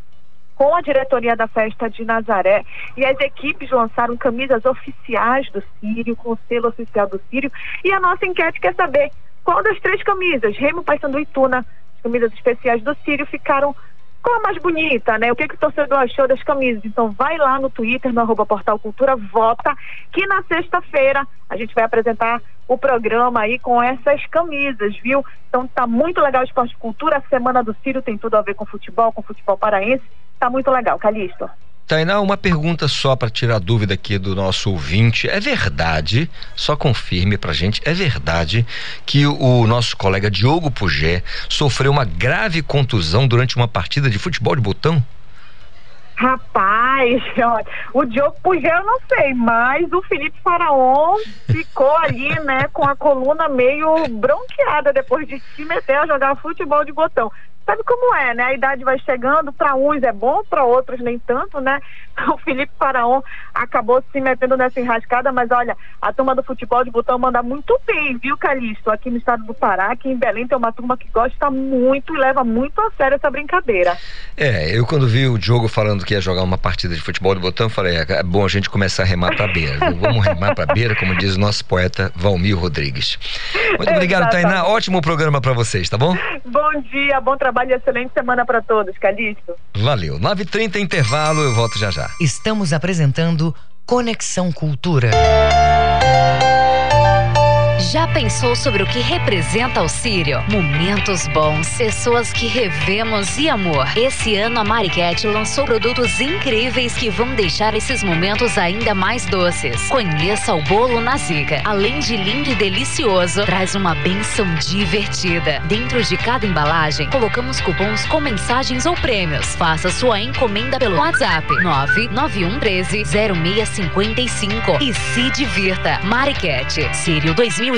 com a diretoria da festa de Nazaré e as equipes lançaram camisas oficiais do Sírio, com o selo oficial do Sírio. E a nossa enquete quer saber qual das três camisas, Remo, Paysandu e Tuna, as camisas especiais do Sírio, ficaram qual a mais bonita, né? O que, que o torcedor achou das camisas? Então vai lá no Twitter, no arroba Portal Cultura, vota, que na sexta-feira a gente vai apresentar o programa aí com essas camisas, viu? Então tá muito legal o Esporte Cultura, a Semana do Círio tem tudo a ver com futebol, com futebol paraense, tá muito legal, Calixto.
Tainá, uma pergunta só para tirar dúvida aqui do nosso ouvinte. É verdade, só confirme pra gente, é verdade que o, nosso colega Diogo Pugé sofreu uma grave contusão durante uma partida de futebol de botão?
Rapaz, o Diogo Pugé eu não sei, mas o Felipe Faraon ficou ali, né, com a coluna meio bronqueada depois de se meter a jogar futebol de botão sabe como é, né? A idade vai chegando, para uns é bom, para outros nem tanto, né? O Felipe Faraon acabou se metendo nessa enrascada, mas olha, a turma do futebol de botão manda muito bem, viu, Calixto? Aqui no estado do Pará, aqui em Belém tem uma turma que gosta muito e leva muito a sério essa brincadeira.
É, eu quando vi o Diogo falando que ia jogar uma partida de futebol de botão, falei, é, é bom a gente começar a remar pra beira. Vamos remar pra beira, como diz o nosso poeta Valmir Rodrigues. Muito obrigado, Tainá. Ótimo programa para vocês, tá bom?
Bom dia, bom trabalho trabalho e excelente semana para todos, Calixto.
Valeu. 9h30 intervalo, eu volto já já.
Estamos apresentando Conexão Cultura.
Já pensou sobre o que representa o Sírio? Momentos bons, pessoas que revemos e amor. Esse ano a Mariquete lançou produtos incríveis que vão deixar esses momentos ainda mais doces. Conheça o bolo na Zica. Além de lindo e delicioso, traz uma benção divertida. Dentro de cada embalagem, colocamos cupons com mensagens ou prêmios. Faça sua encomenda pelo WhatsApp 99113 0655 e se divirta. Mariquete, Sírio 2020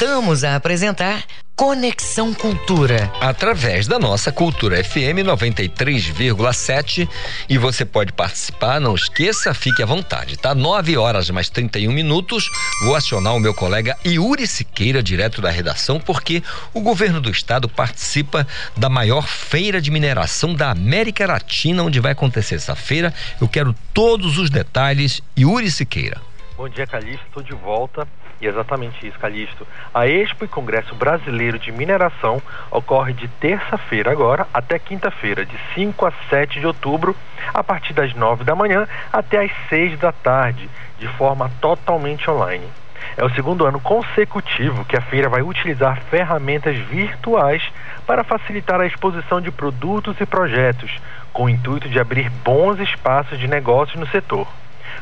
Voltamos a apresentar Conexão Cultura.
Através da nossa Cultura FM 93,7 e você pode participar, não esqueça, fique à vontade, tá? 9 horas mais 31 minutos. Vou acionar o meu colega Yuri Siqueira, direto da redação, porque o governo do estado participa da maior feira de mineração da América Latina, onde vai acontecer essa feira. Eu quero todos os detalhes. Yuri Siqueira.
Bom dia, Calixto. Estou de volta e exatamente isso, Calixto. A Expo e Congresso Brasileiro de Mineração ocorre de terça-feira agora até quinta-feira, de 5 a 7 de outubro, a partir das 9 da manhã até as 6 da tarde, de forma totalmente online. É o segundo ano consecutivo que a feira vai utilizar ferramentas virtuais para facilitar a exposição de produtos e projetos, com o intuito de abrir bons espaços de negócios no setor.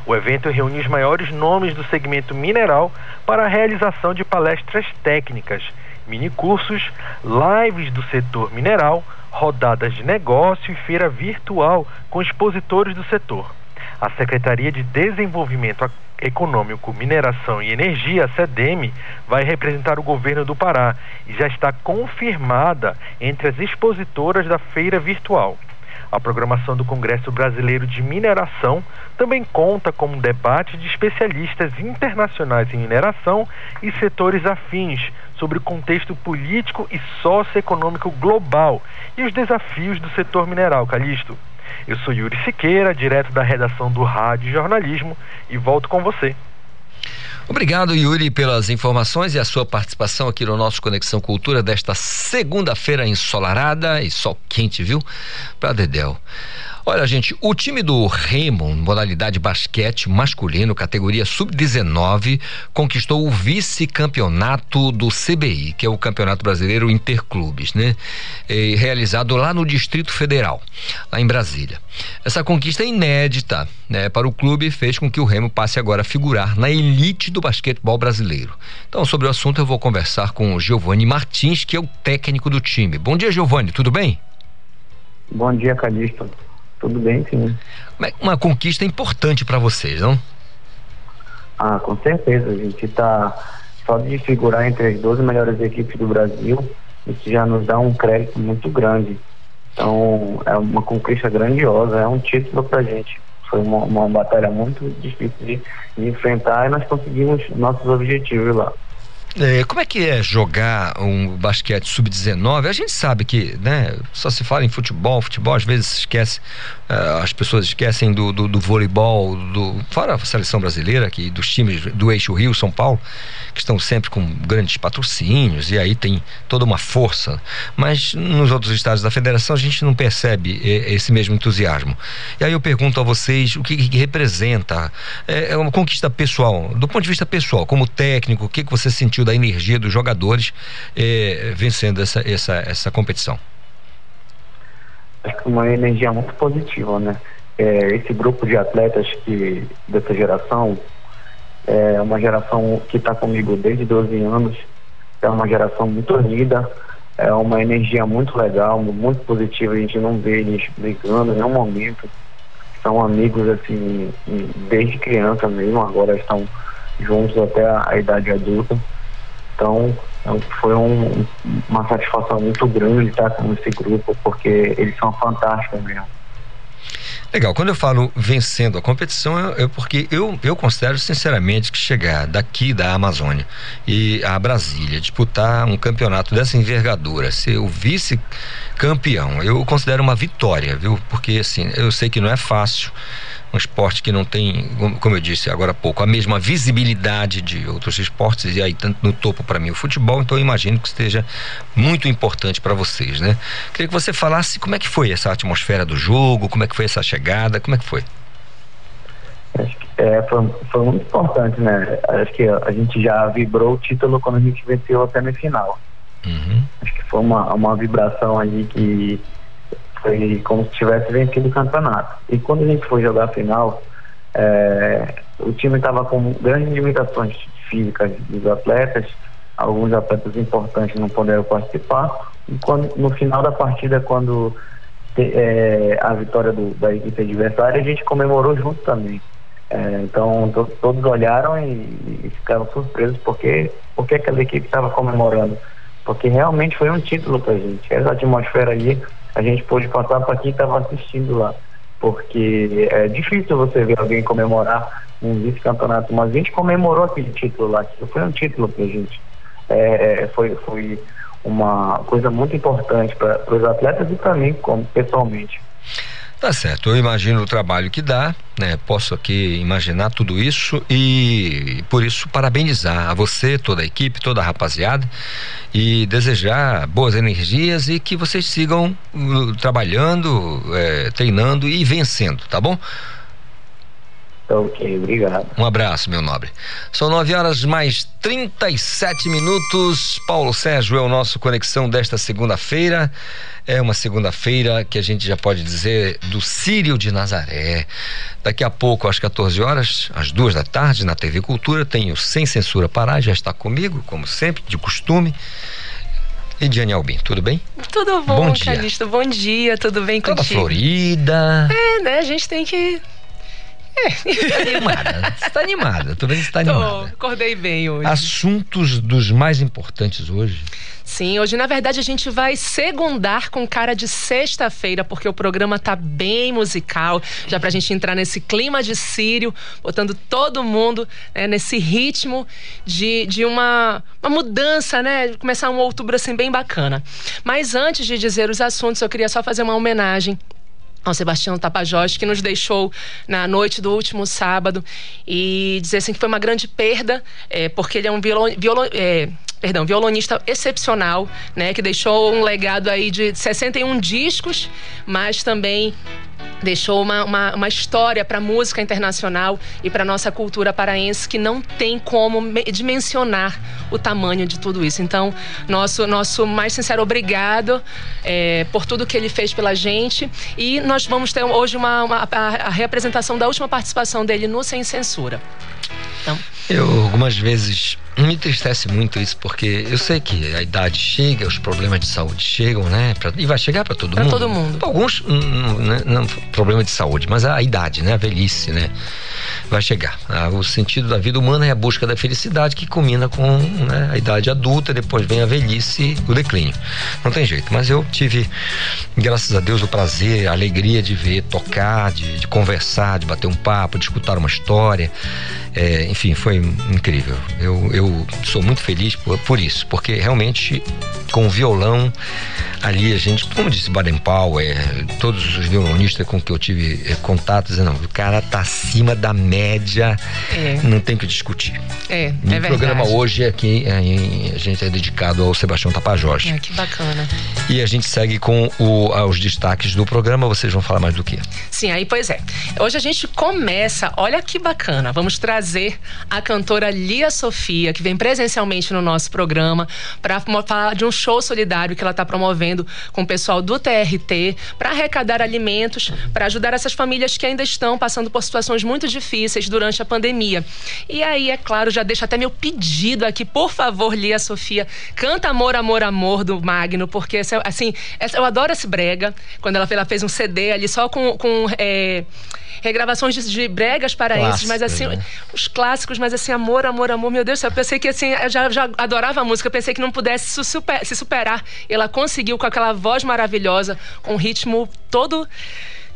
O evento reúne os maiores nomes do segmento mineral para a realização de palestras técnicas, minicursos, lives do setor mineral, rodadas de negócio e feira virtual com expositores do setor. A Secretaria de Desenvolvimento Econômico, Mineração e Energia, a SEDEM, vai representar o governo do Pará e já está confirmada entre as expositoras da feira virtual. A programação do Congresso Brasileiro de Mineração também conta com um debate de especialistas internacionais em mineração e setores afins sobre o contexto político e socioeconômico global e os desafios do setor mineral. Calixto. Eu sou Yuri Siqueira, direto da redação do Rádio Jornalismo, e volto com você.
Obrigado, Yuri, pelas informações e a sua participação aqui no nosso Conexão Cultura desta segunda-feira ensolarada e sol quente, viu? Para Dedel. Olha, gente, o time do Remo, modalidade basquete masculino, categoria sub-19, conquistou o vice-campeonato do CBI, que é o Campeonato Brasileiro Interclubes, né? E, realizado lá no Distrito Federal, lá em Brasília. Essa conquista é inédita, né, para o clube fez com que o Remo passe agora a figurar na elite do basquetebol brasileiro. Então, sobre o assunto, eu vou conversar com o Giovanni Martins, que é o técnico do time. Bom dia, Giovanni, tudo bem?
Bom dia, Calixto. Tudo bem, sim.
É uma conquista importante para vocês, não?
Ah, com certeza. A gente está só de figurar entre as 12 melhores equipes do Brasil, isso já nos dá um crédito muito grande. Então, é uma conquista grandiosa, é um título para a gente. Foi uma, uma batalha muito difícil de, de enfrentar e nós conseguimos nossos objetivos lá.
É, como é que é jogar um basquete sub-19? A gente sabe que, né, só se fala em futebol, futebol às vezes esquece, uh, as pessoas esquecem do, do, do, voleibol, do, fora a seleção brasileira, aqui, dos times do eixo Rio, São Paulo, que estão sempre com grandes patrocínios e aí tem toda uma força. Mas nos outros estados da federação a gente não percebe esse mesmo entusiasmo. E aí eu pergunto a vocês o que, que representa, é, é uma conquista pessoal, do ponto de vista pessoal, como técnico, o que, que você sentiu da energia dos jogadores eh, vencendo essa, essa, essa competição?
Acho que uma energia muito positiva, né? É, esse grupo de atletas que dessa geração é uma geração que está comigo desde 12 anos, é uma geração muito unida, é uma energia muito legal, muito positiva, a gente não vê eles brigando em nenhum momento. São amigos assim desde criança mesmo, agora estão juntos até a, a idade adulta. Então, é foi um, uma satisfação muito grande estar com esse grupo, porque eles são fantásticos mesmo.
Legal, quando eu falo vencendo a competição, é, é porque eu, eu considero sinceramente que chegar daqui da Amazônia e a Brasília, disputar um campeonato dessa envergadura, ser o vice-campeão, eu considero uma vitória, viu? Porque assim, eu sei que não é fácil, um esporte que não tem, como eu disse agora há pouco, a mesma visibilidade de outros esportes e aí tanto no topo para mim o futebol, então eu imagino que esteja muito importante para vocês, né? Queria que você falasse como é que foi essa atmosfera do jogo, como é que foi essa chegada, como é que foi?
É, foi, foi muito importante, né? Acho que a gente já vibrou o título quando a gente venceu a semifinal.
Uhum.
Acho que foi uma, uma vibração ali que foi como se tivesse vencido o campeonato. E quando a gente foi jogar a final, é, o time estava com grandes limitações físicas dos atletas, alguns atletas importantes não puderam participar. E quando, no final da partida, quando é, a vitória do, da equipe adversária, a gente comemorou junto também. É, então to, todos olharam e, e, ficaram surpresos porque, porque aquela equipe estava comemorando. Porque realmente foi um título para a gente. Essa atmosfera aí a gente pôde passar para quem estava assistindo lá. Porque é difícil você ver alguém comemorar um vice-campeonato, mas a gente comemorou aquele título lá, que foi um título para a gente. É, é, foi, foi uma coisa muito importante para os atletas e para mim como pessoalmente.
Tá certo, eu imagino o trabalho que dá, né? Posso aqui imaginar tudo isso e por isso parabenizar a você, toda a equipe, toda a rapaziada e desejar boas energias e que vocês sigam uh, trabalhando, é, treinando e vencendo, tá bom?
Ok, obrigado.
Um abraço, meu nobre. São 9 horas mais 37 minutos. Paulo Sérgio é o nosso conexão desta segunda-feira. É uma segunda-feira que a gente já pode dizer do Sírio de Nazaré. Daqui a pouco, às 14 horas, às duas da tarde, na TV Cultura, tem o Sem Censura Pará, já está comigo, como sempre, de costume. E Diane Albin, tudo bem?
Tudo bom, bom dia. Calixto, bom dia, tudo bem
Toda
contigo?
Florida.
É, né? A gente tem que
é. Tá animada. Você tá animada. Tô vendo que você tá animada.
Acordei bem hoje.
Assuntos dos mais importantes hoje.
Sim, hoje na verdade a gente vai segundar com cara de sexta-feira, porque o programa tá bem musical, já pra gente entrar nesse clima de Sírio, botando todo mundo né, nesse ritmo de, de uma, uma mudança, né? Começar um outubro assim bem bacana. Mas antes de dizer os assuntos, eu queria só fazer uma homenagem ao Sebastião Tapajós, que nos deixou na noite do último sábado e dizer assim que foi uma grande perda, é, porque ele é um violon, violon, é, perdão, violonista excepcional, né, que deixou um legado aí de 61 discos, mas também deixou uma, uma, uma história para a música internacional e para nossa cultura paraense que não tem como dimensionar o tamanho de tudo isso. Então, nosso, nosso mais sincero obrigado é, por tudo que ele fez pela gente e nós vamos ter hoje uma, uma a, a da última participação dele no Sem Censura.
Então. Eu algumas vezes me entristece muito isso, porque eu sei que a idade chega, os problemas de saúde chegam, né? Pra, e vai chegar para todo
pra
mundo.
Para todo mundo.
Alguns, não, não, não, problema de saúde, mas a idade, né? A velhice, né? Vai chegar. Ah, o sentido da vida humana é a busca da felicidade que combina com né, a idade adulta, depois vem a velhice e o declínio. Não tem jeito. Mas eu tive, graças a Deus, o prazer, a alegria de ver, tocar, de, de conversar, de bater um papo, de escutar uma história. É, enfim, foi incrível. Eu, eu sou muito feliz por, por isso, porque realmente com o violão ali a gente, como disse Baden Powell, é, todos os violonistas com que eu tive é, contato, dizendo, não, o cara tá acima da média, é. não tem que discutir.
É,
e
é
o programa hoje aqui é, a gente é dedicado ao Sebastião Tapajós.
É, que bacana.
E a gente segue com o, os destaques do programa, vocês vão falar mais do que?
Sim, aí pois é. Hoje a gente começa, olha que bacana, vamos trazer a cantora Lia Sofia, que vem presencialmente no nosso programa, para falar de um show solidário que ela está promovendo com o pessoal do TRT, para arrecadar alimentos, para ajudar essas famílias que ainda estão passando por situações muito difíceis durante a pandemia. E aí, é claro, já deixo até meu pedido aqui, por favor, Lia Sofia, canta Amor, Amor, Amor do Magno, porque assim, eu adoro esse brega, quando ela fez, ela fez um CD ali só com. com é, regravações de, de bregas paraenses, mas assim, né? os clássicos, mas assim, amor, amor, amor, meu Deus do céu, eu pensei que assim, eu já, já adorava a música, pensei que não pudesse se, super, se superar. Ela conseguiu com aquela voz maravilhosa, com um ritmo todo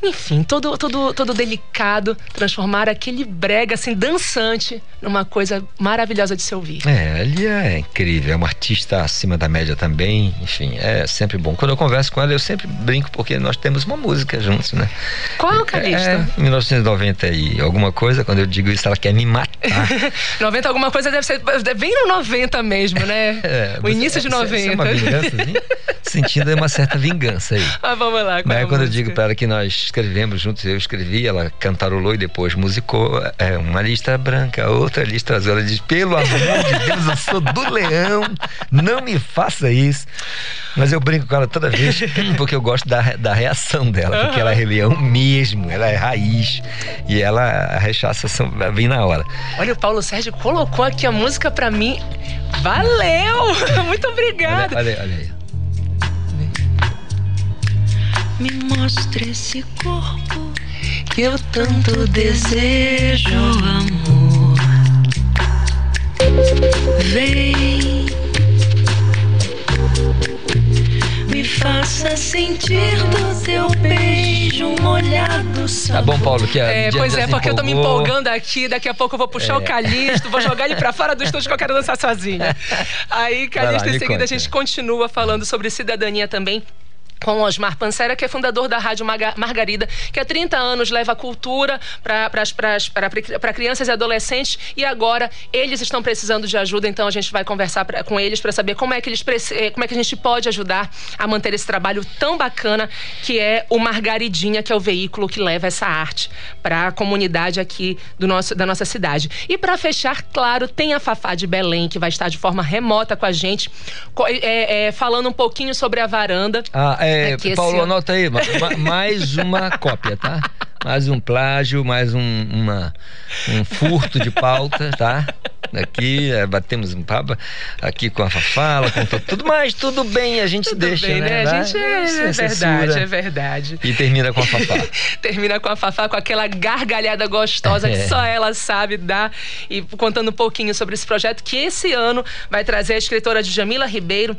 enfim, todo, todo, todo delicado, transformar aquele brega assim dançante numa coisa maravilhosa de se ouvir.
É, ali é incrível, é uma artista acima da média também, enfim, é sempre bom. Quando eu converso com ela, eu sempre brinco porque nós temos uma música juntos, né?
Qual, Calista?
É, 1990 e alguma coisa, quando eu digo isso, ela quer me matar.
90 alguma coisa deve ser bem no 90 mesmo, né? É, o início de 90.
Isso é uma vingança, assim? sentindo uma certa vingança aí.
Ah, vamos lá.
Mas é quando eu digo para ela que nós escrevemos juntos, eu escrevi, ela cantarolou e depois musicou é, uma lista branca, outra lista azul. Ela diz: pelo amor de Deus, eu sou do leão, não me faça isso. Mas eu brinco com ela toda vez porque eu gosto da, da reação dela, porque ela é leão mesmo, ela é raiz e ela rechaça vem na hora.
Olha, o Paulo Sérgio colocou aqui a música para mim. Valeu! Muito obrigada.
Olha, olha, olha aí.
Me mostre esse corpo que eu tanto desejo, amor. Vem, me faça sentir do teu beijo molhado.
Tá bom, Paulo, que a
É, pois é, porque eu tô me
empolgou.
empolgando aqui, daqui a pouco eu vou puxar
É.
o Calixto, vou jogar ele pra fora do estúdio que eu quero dançar sozinha. Aí,
Vai lá,
Calixto, em seguida a
conta.
gente continua falando sobre cidadania também. Com Osmar Pancera, que é fundador da Rádio Margarida, que há 30 anos leva cultura para crianças e adolescentes e agora eles estão precisando de ajuda, então a gente vai conversar pra- com eles para saber como é, que eles, eh, como é que a gente pode ajudar a manter esse trabalho tão bacana que é o Margaridinha, que é o veículo que leva essa arte para a comunidade aqui do nosso, da nossa cidade. E para fechar, claro, tem a Fafá de Belém, que vai estar de forma remota com a gente, é, é, falando um pouquinho sobre a varanda.
Ah, é,
Aqui
Paulo,
ano.
anota aí, ma- ma- mais uma cópia, tá? Mais um plágio, mais um, uma, um furto de pauta, tá? Aqui, é, batemos um papo aqui com a Fafala, com to- tudo mais, tudo bem, a gente deixa,
Bem,
né?
né? A gente é, é verdade, é verdade.
E termina com a Fafá.
Termina com a Fafá com aquela gargalhada gostosa que
É.
só ela sabe dar e contando um pouquinho sobre esse projeto que esse ano vai trazer a escritora Djamila Ribeiro.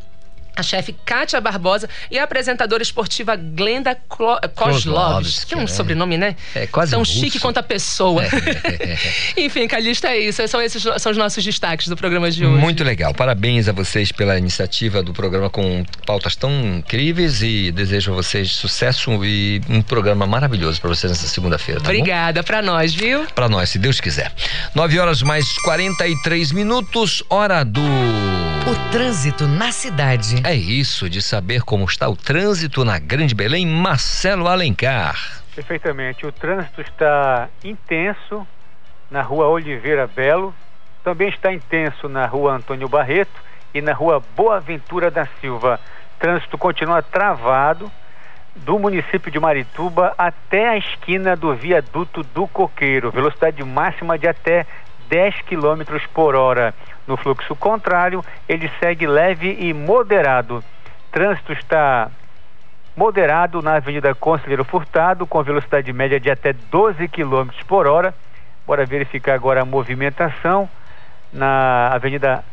A chefe Kátia Barbosa e a apresentadora esportiva Glenda Klo- Kozlovski.
Kozlovski,
Que é um
é.
sobrenome, né?
É quase
Tão
russo.
chique quanto a pessoa.
É.
Enfim, Calista, é isso. São esses são os nossos destaques do programa de hoje.
Muito legal. Parabéns a vocês pela iniciativa do programa com pautas tão incríveis e desejo a vocês sucesso e um programa maravilhoso para vocês nessa segunda-feira. Tá?
Obrigada pra nós, viu?
Para nós, se Deus quiser. 9 horas mais 43 minutos, hora do.
O trânsito na cidade.
É isso, de saber como está o trânsito na Grande Belém, Marcelo Alencar.
Perfeitamente. O trânsito está intenso na rua Oliveira Belo, também está intenso na rua Antônio Barreto e na rua Boaventura da Silva. Trânsito continua travado do município de Marituba até a esquina do viaduto do Coqueiro, velocidade máxima de até 10 km por hora. No fluxo contrário, ele segue leve e moderado. Trânsito está moderado na Avenida Conselheiro Furtado, com velocidade média de até 12 km por hora. Bora verificar agora a movimentação na Avenida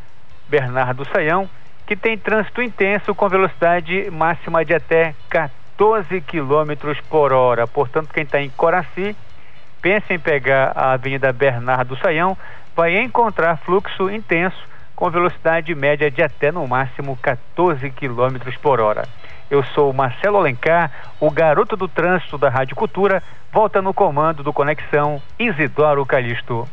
Bernardo Saião, que tem trânsito intenso com velocidade máxima de até 14 km por hora. Portanto, quem está em Coraci, pensa em pegar a Avenida Bernardo Saião, vai encontrar fluxo intenso com velocidade média de até no máximo 14 km por hora. Eu sou Marcelo Alencar, o garoto do trânsito da Rádio Cultura, volta no comando do Conexão Isidoro Calixto.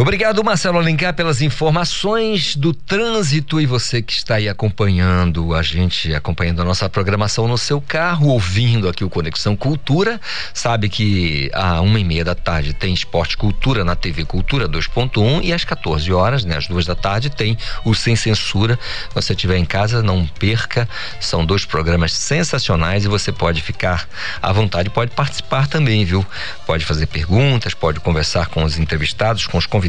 Obrigado, Marcelo Alencar, pelas informações do trânsito e você que está aí acompanhando a gente, acompanhando a nossa programação no seu carro, ouvindo aqui o Conexão Cultura. Sabe que às uma e meia da tarde tem Esporte Cultura na TV Cultura 2.1 e às 14 horas, né, às duas da tarde, tem o Sem Censura. Se você estiver em casa, não perca. São dois programas sensacionais e você pode ficar à vontade, pode participar também, viu? Pode fazer perguntas, pode conversar com os entrevistados, com os convidados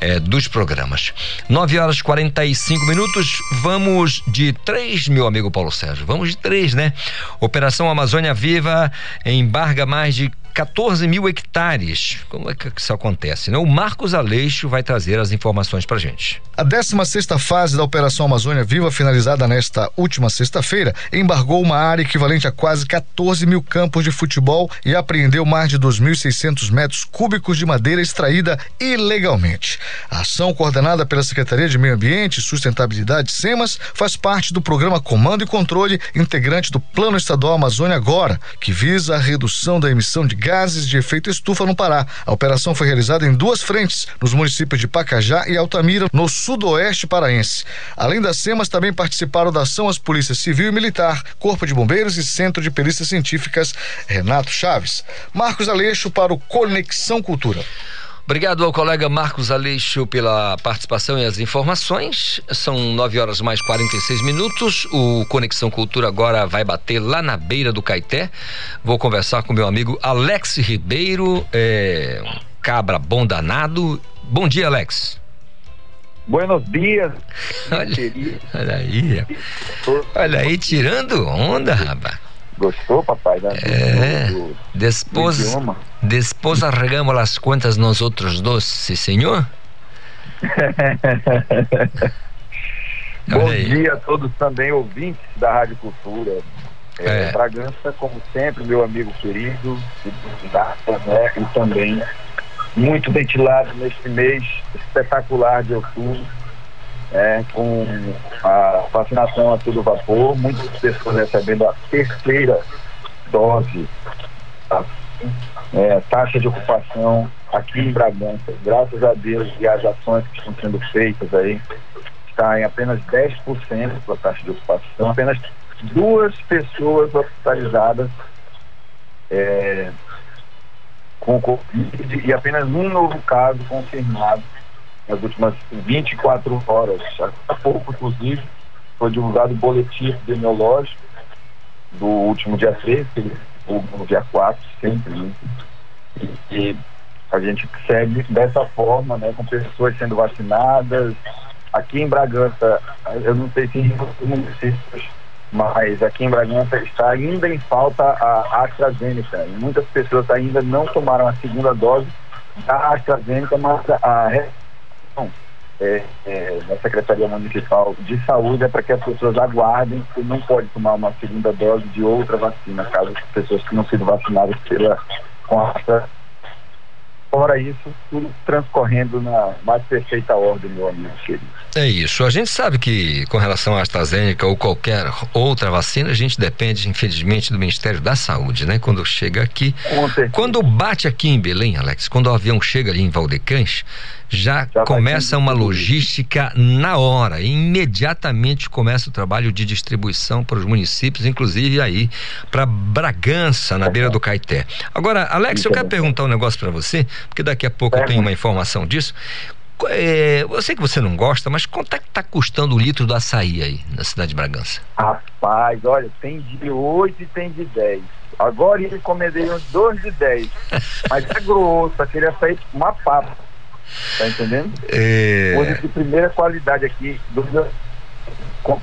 eh, dos programas. 9 horas e 45 minutos. Vamos de três, meu amigo Paulo Sérgio. Vamos de três, né? Operação Amazônia Viva embarga mais de 14 mil hectares. Como é que isso acontece? Né? O Marcos Aleixo vai trazer as informações pra gente.
A 16 fase da Operação Amazônia Viva, finalizada nesta última sexta-feira, embargou uma área equivalente a quase 14 mil campos de futebol e apreendeu mais de 2.600 metros cúbicos de madeira extraída ilegalmente. A ação, coordenada pela Secretaria de Meio Ambiente e Sustentabilidade, SEMAS, faz parte do programa Comando e Controle, integrante do Plano Estadual Amazônia Agora, que visa a redução da emissão de gases de efeito estufa no Pará. A operação foi realizada em duas frentes, nos municípios de Pacajá e Altamira, no sudoeste paraense. Além das SEMAS, também participaram da ação as polícias civil e militar, Corpo de Bombeiros e Centro de Perícias Científicas Renato Chaves. Marcos Aleixo para o Conexão Cultura.
Obrigado ao colega Marcos Aleixo pela participação e as informações. São 9 horas mais 46 minutos. O Conexão Cultura agora vai bater lá na beira do Caeté. Vou conversar com meu amigo Alex Ribeiro, é, um cabra bom danado. Bom dia, Alex.
Buenos dias.
Olha, olha aí. Olha aí, tirando onda, rapaz.
Gostou, papai? Né?
É.
Do- idioma.
después arregamos las cuentas nosotros dos, sí, señor.
Bom
Olha aí.
dia a todos também ouvintes da Rádio Cultura. É,
É.
Bragança, como sempre, meu amigo querido? E também muito ventilado neste mês espetacular de outubro, é, com a vacinação a todo vapor, muitas pessoas recebendo a terceira dose, tá? É, taxa de ocupação aqui em Bragança, graças a Deus e às ações que estão sendo feitas aí, está em apenas 10% a taxa de ocupação, apenas duas pessoas hospitalizadas é, com Covid e apenas um novo caso confirmado nas últimas 24 horas. Há pouco, inclusive, foi divulgado o boletim epidemiológico do último dia 13, que ele divulgou no dia 4, sempre. né? E, e a gente segue dessa forma, né, com pessoas sendo vacinadas. Aqui em Bragança, eu não sei se em outros municípios, mas aqui em Bragança está ainda em falta a AstraZeneca. E muitas pessoas ainda não tomaram a segunda dose da AstraZeneca, mas a recomendação é, é, da Secretaria Municipal de Saúde é para que as pessoas aguardem, porque não pode tomar uma segunda dose de outra vacina, caso as pessoas que não sido vacinadas pela com a Astra. Fora isso, tudo transcorrendo na mais perfeita ordem, meu amigo querido.
É isso. A gente sabe que com relação à AstraZeneca ou qualquer outra vacina, a gente depende, infelizmente, do Ministério da Saúde, né? Quando chega aqui. Quando bate aqui em Belém, Alex, quando o avião chega ali em Valdecães, já, começa uma logística na hora. Imediatamente começa o trabalho de distribuição para os municípios, inclusive aí para Bragança, na beira do Caeté. Agora, Alex, eu quero perguntar um negócio para você, porque daqui a pouco eu tenho uma informação disso. É, eu sei que você não gosta, mas quanto é que tá custando o litro do açaí aí na cidade de Bragança?
Rapaz, olha, tem de 8 e tem de 10. Agora ele encomendei uns dois de 10. Mas é grosso, aquele açaí uma papa. Tá entendendo?
É.
Coisa de primeira qualidade aqui, do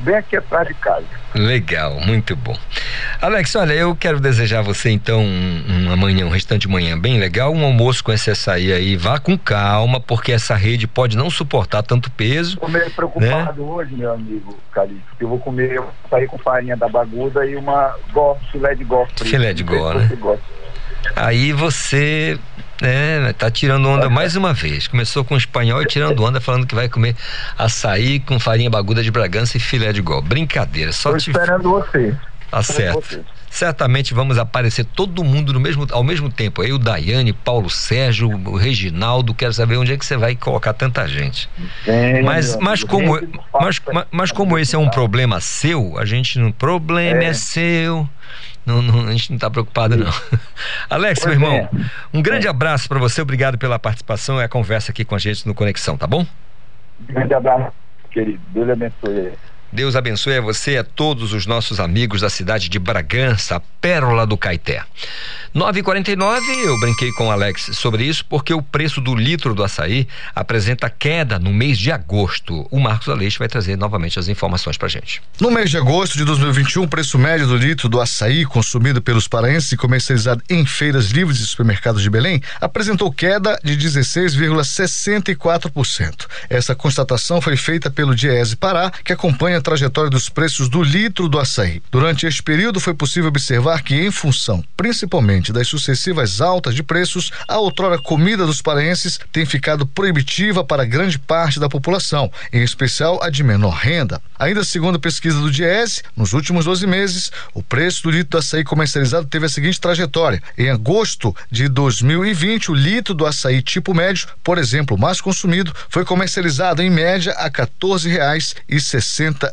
bem aqui atrás de casa.
Legal, muito bom. Alex, olha, eu quero desejar a você então um, uma manhã, um restante de manhã bem legal, um almoço com esse açaí aí, vá com calma, porque essa rede pode não suportar tanto peso.
Tô meio preocupado hoje, meu amigo Calixto, porque eu vou comer eu sair com farinha da baguda e uma gó, filé de frito.
Filé de
se
né? Aí você né, tá tirando onda mais uma vez. Começou com o espanhol e tirando onda, falando que vai comer açaí com farinha baguda de Bragança e filé de gol. Brincadeira, só
Tô
te
esperando você.
Tá certo. Certamente vamos aparecer todo mundo no mesmo, ao mesmo tempo. Eu, Daiane, Paulo Sérgio, o Reginaldo, quero saber onde é que você vai colocar tanta gente. Mas, mas, como, mas, mas, como esse é um problema seu, a gente não. Problema é,
É.
seu. Não, não, a gente não está preocupado, não. Alex,
Pois
meu
é.
irmão, um grande abraço para você, obrigado pela participação e a conversa aqui com a gente no Conexão, tá bom?
Grande abraço, querido. Deus abençoe.
Deus abençoe a você e a todos os nossos amigos da cidade de Bragança, a pérola do Caeté. 9h49, eu brinquei com o Alex sobre isso porque o preço do litro do açaí apresenta queda no mês de agosto. O Marcos Aleixo vai trazer novamente as informações pra gente.
No mês de agosto de 2021, o preço médio do litro do açaí consumido pelos paraenses e comercializado em feiras livres e supermercados de Belém apresentou queda de 16,64%. Essa constatação foi feita pelo Diese Pará, que acompanha a trajetória dos preços do litro do açaí. Durante este período foi possível observar que, em função principalmente das sucessivas altas de preços, a outrora comida dos paraenses tem ficado proibitiva para grande parte da população, em especial a de menor renda. Ainda segundo pesquisa do Diese, nos últimos 12 meses, o preço do litro do açaí comercializado teve a seguinte trajetória. Em agosto de 2020, o litro do açaí tipo médio, por exemplo, mais consumido, foi comercializado em média a R$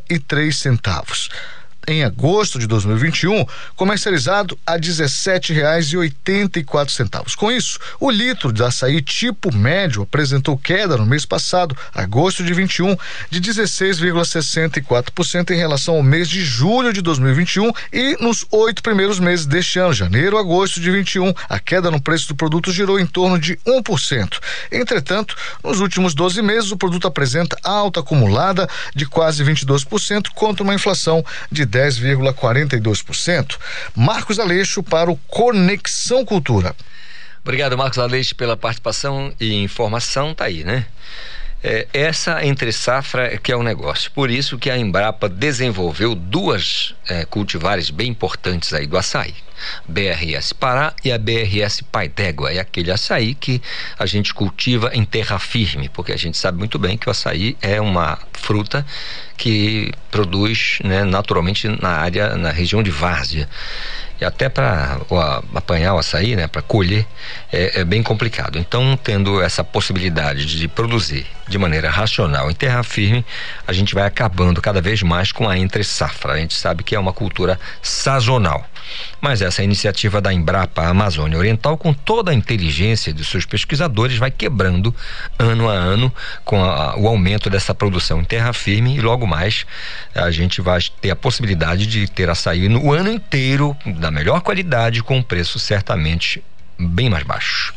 14,63 em agosto de 2021, comercializado a R$ 17,84. Com isso, o litro de açaí tipo médio apresentou queda no mês passado, agosto de 21, de 16,64% em relação ao mês de julho de 2021 e nos oito primeiros meses deste ano, janeiro a agosto de 21, a queda no preço do produto girou em torno de 1%. Entretanto, nos últimos 12 meses, o produto apresenta alta acumulada de quase 22% contra uma inflação de 10,42%. Marcos Aleixo para o Conexão Cultura.
Obrigado, Marcos Aleixo, pela participação e informação. Tá aí, né? É, essa entre safra é que é o negócio. Por isso que a Embrapa desenvolveu duas é, cultivares bem importantes aí do açaí. BRS Pará e a BRS Pai d'Égua. É aquele açaí que a gente cultiva em terra firme, porque a gente sabe muito bem que o açaí é uma fruta que produz né, naturalmente na área, na região de várzea e até para apanhar o açaí, né, para colher, é, é, bem complicado. Então, tendo essa possibilidade de produzir de maneira racional em terra firme, a gente vai acabando cada vez mais com a entre safra. A gente sabe que é uma cultura sazonal. Mas essa iniciativa da Embrapa Amazônia Oriental, com toda a inteligência de seus pesquisadores, vai quebrando ano a ano com a, o aumento dessa produção em terra firme e logo mais a gente vai ter a possibilidade de ter açaí no ano inteiro da melhor qualidade com um preço certamente bem mais baixo.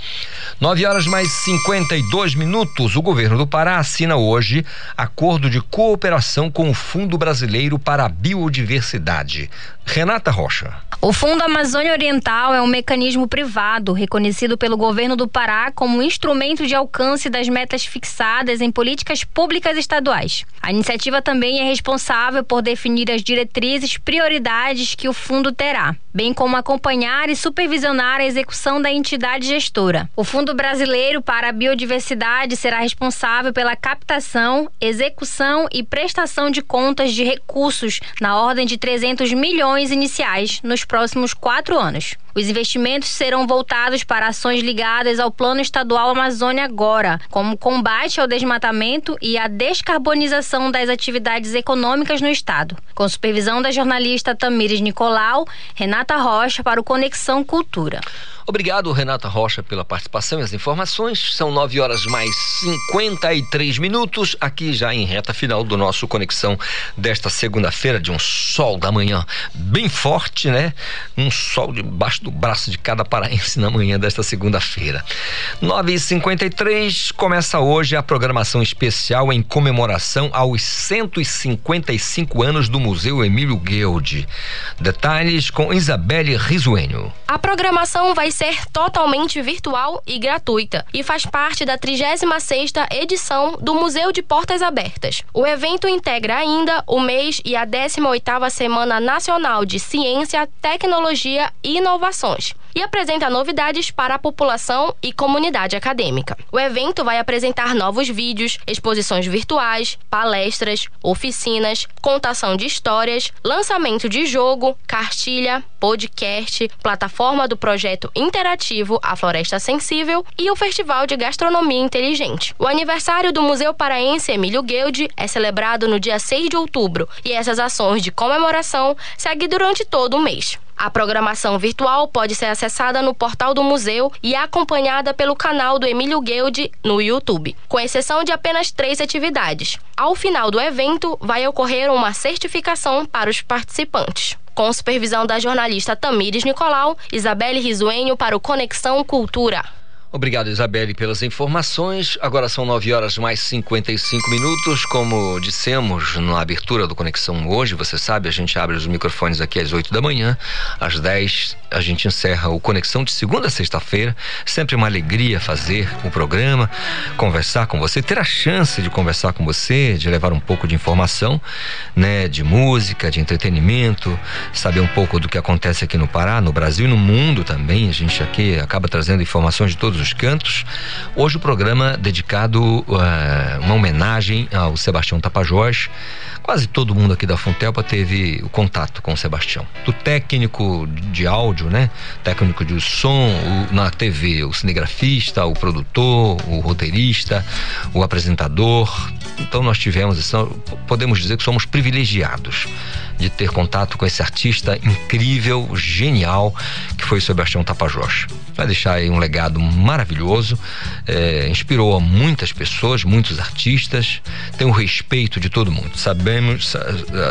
9 horas mais 52 minutos. O governo do Pará assina hoje acordo de cooperação com o Fundo Brasileiro para a Biodiversidade. Renata Rocha.
O Fundo Amazônia Oriental é um mecanismo privado reconhecido pelo governo do Pará como instrumento de alcance das metas fixadas em políticas públicas estaduais. A iniciativa também é responsável por definir as diretrizes prioridades que o fundo terá, bem como acompanhar e supervisionar a execução da entidade gestora. O Fundo Brasileiro para a Biodiversidade será responsável pela captação, execução e prestação de contas de recursos na ordem de 300 milhões iniciais nos próximos quatro anos. Os investimentos serão voltados para ações ligadas ao Plano Estadual Amazônia Agora, como combate ao desmatamento e a descarbonização das atividades econômicas no Estado. Com supervisão da jornalista Tamires Nicolau, Renata Rocha para o Conexão Cultura.
Obrigado, Renata Rocha, pela participação e as informações. São 9 horas mais 53 minutos, aqui já em reta final do nosso Conexão desta segunda-feira, de um sol da manhã bem forte, né? Um sol debaixo do braço de cada paraense na manhã desta segunda-feira. 9 e 53 começa hoje a programação especial em comemoração aos 155 anos do Museu Emílio Guild. Detalhes com Isabelle Risuênio.
A programação vai ser totalmente virtual e gratuita e faz parte da 36ª edição do Museu de Portas Abertas. O evento integra ainda o mês e a 18ª Semana Nacional de Ciência, Tecnologia e Inovações e apresenta novidades para a população e comunidade acadêmica. O evento vai apresentar novos vídeos, exposições virtuais, palestras, oficinas, contação de histórias, lançamento de jogo, cartilha, podcast, plataforma do projeto interativo A Floresta Sensível e o Festival de Gastronomia Inteligente. O aniversário do Museu Paraense Emílio Guilde é celebrado no dia 6 de outubro e essas ações de comemoração seguem durante todo o mês. A programação virtual pode ser acessada no portal do museu e acompanhada pelo canal do Emílio Guilde no YouTube, com exceção de apenas três atividades. Ao final do evento, vai ocorrer uma certificação para os participantes. Com supervisão da jornalista Tamires Nicolau, Isabelle Risuenho para o Conexão Cultura.
Obrigado, Isabelle, pelas informações. Agora são 9 horas mais 55 minutos. Como dissemos na abertura do Conexão hoje, você sabe, a gente abre os microfones aqui às 8 da manhã. Às 10 a gente encerra o Conexão de segunda a sexta-feira. Sempre uma alegria fazer o programa, conversar com você, ter a chance de conversar com você, de levar um pouco de informação, né, de música, de entretenimento, saber um pouco do que acontece aqui no Pará, no Brasil e no mundo também. A gente aqui acaba trazendo informações de todos os cantos. Hoje o programa dedicado uh, uma homenagem ao Sebastião Tapajós. Quase todo mundo aqui da Funtelpa teve o contato com o Sebastião. Do técnico de áudio, né? Técnico de som, o, na TV, o cinegrafista, o produtor, o roteirista, o apresentador. Então nós tivemos, podemos dizer que somos privilegiados de ter contato com esse artista incrível, genial, que foi Sebastião Tapajós. Vai deixar aí um legado maravilhoso, é, inspirou muitas pessoas, muitos artistas, tem o respeito de todo mundo. Sabemos,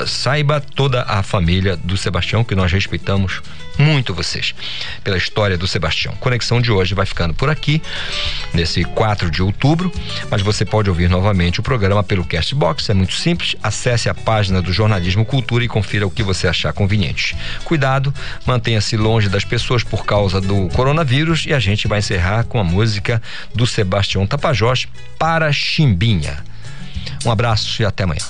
saiba toda a família do Sebastião, que nós respeitamos muito vocês pela história do Sebastião. Conexão de hoje vai ficando por aqui, nesse 4 de outubro, mas você pode ouvir novamente o programa pelo Castbox, é muito simples. Acesse a página do Jornalismo Cultura e confira o que você achar conveniente. Cuidado, mantenha-se longe das pessoas por causa do coronavírus e a gente vai encerrar com a música do Sebastião Tapajós para Chimbinha. Um abraço e até amanhã.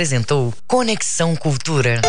Apresentou Conexão Cultura.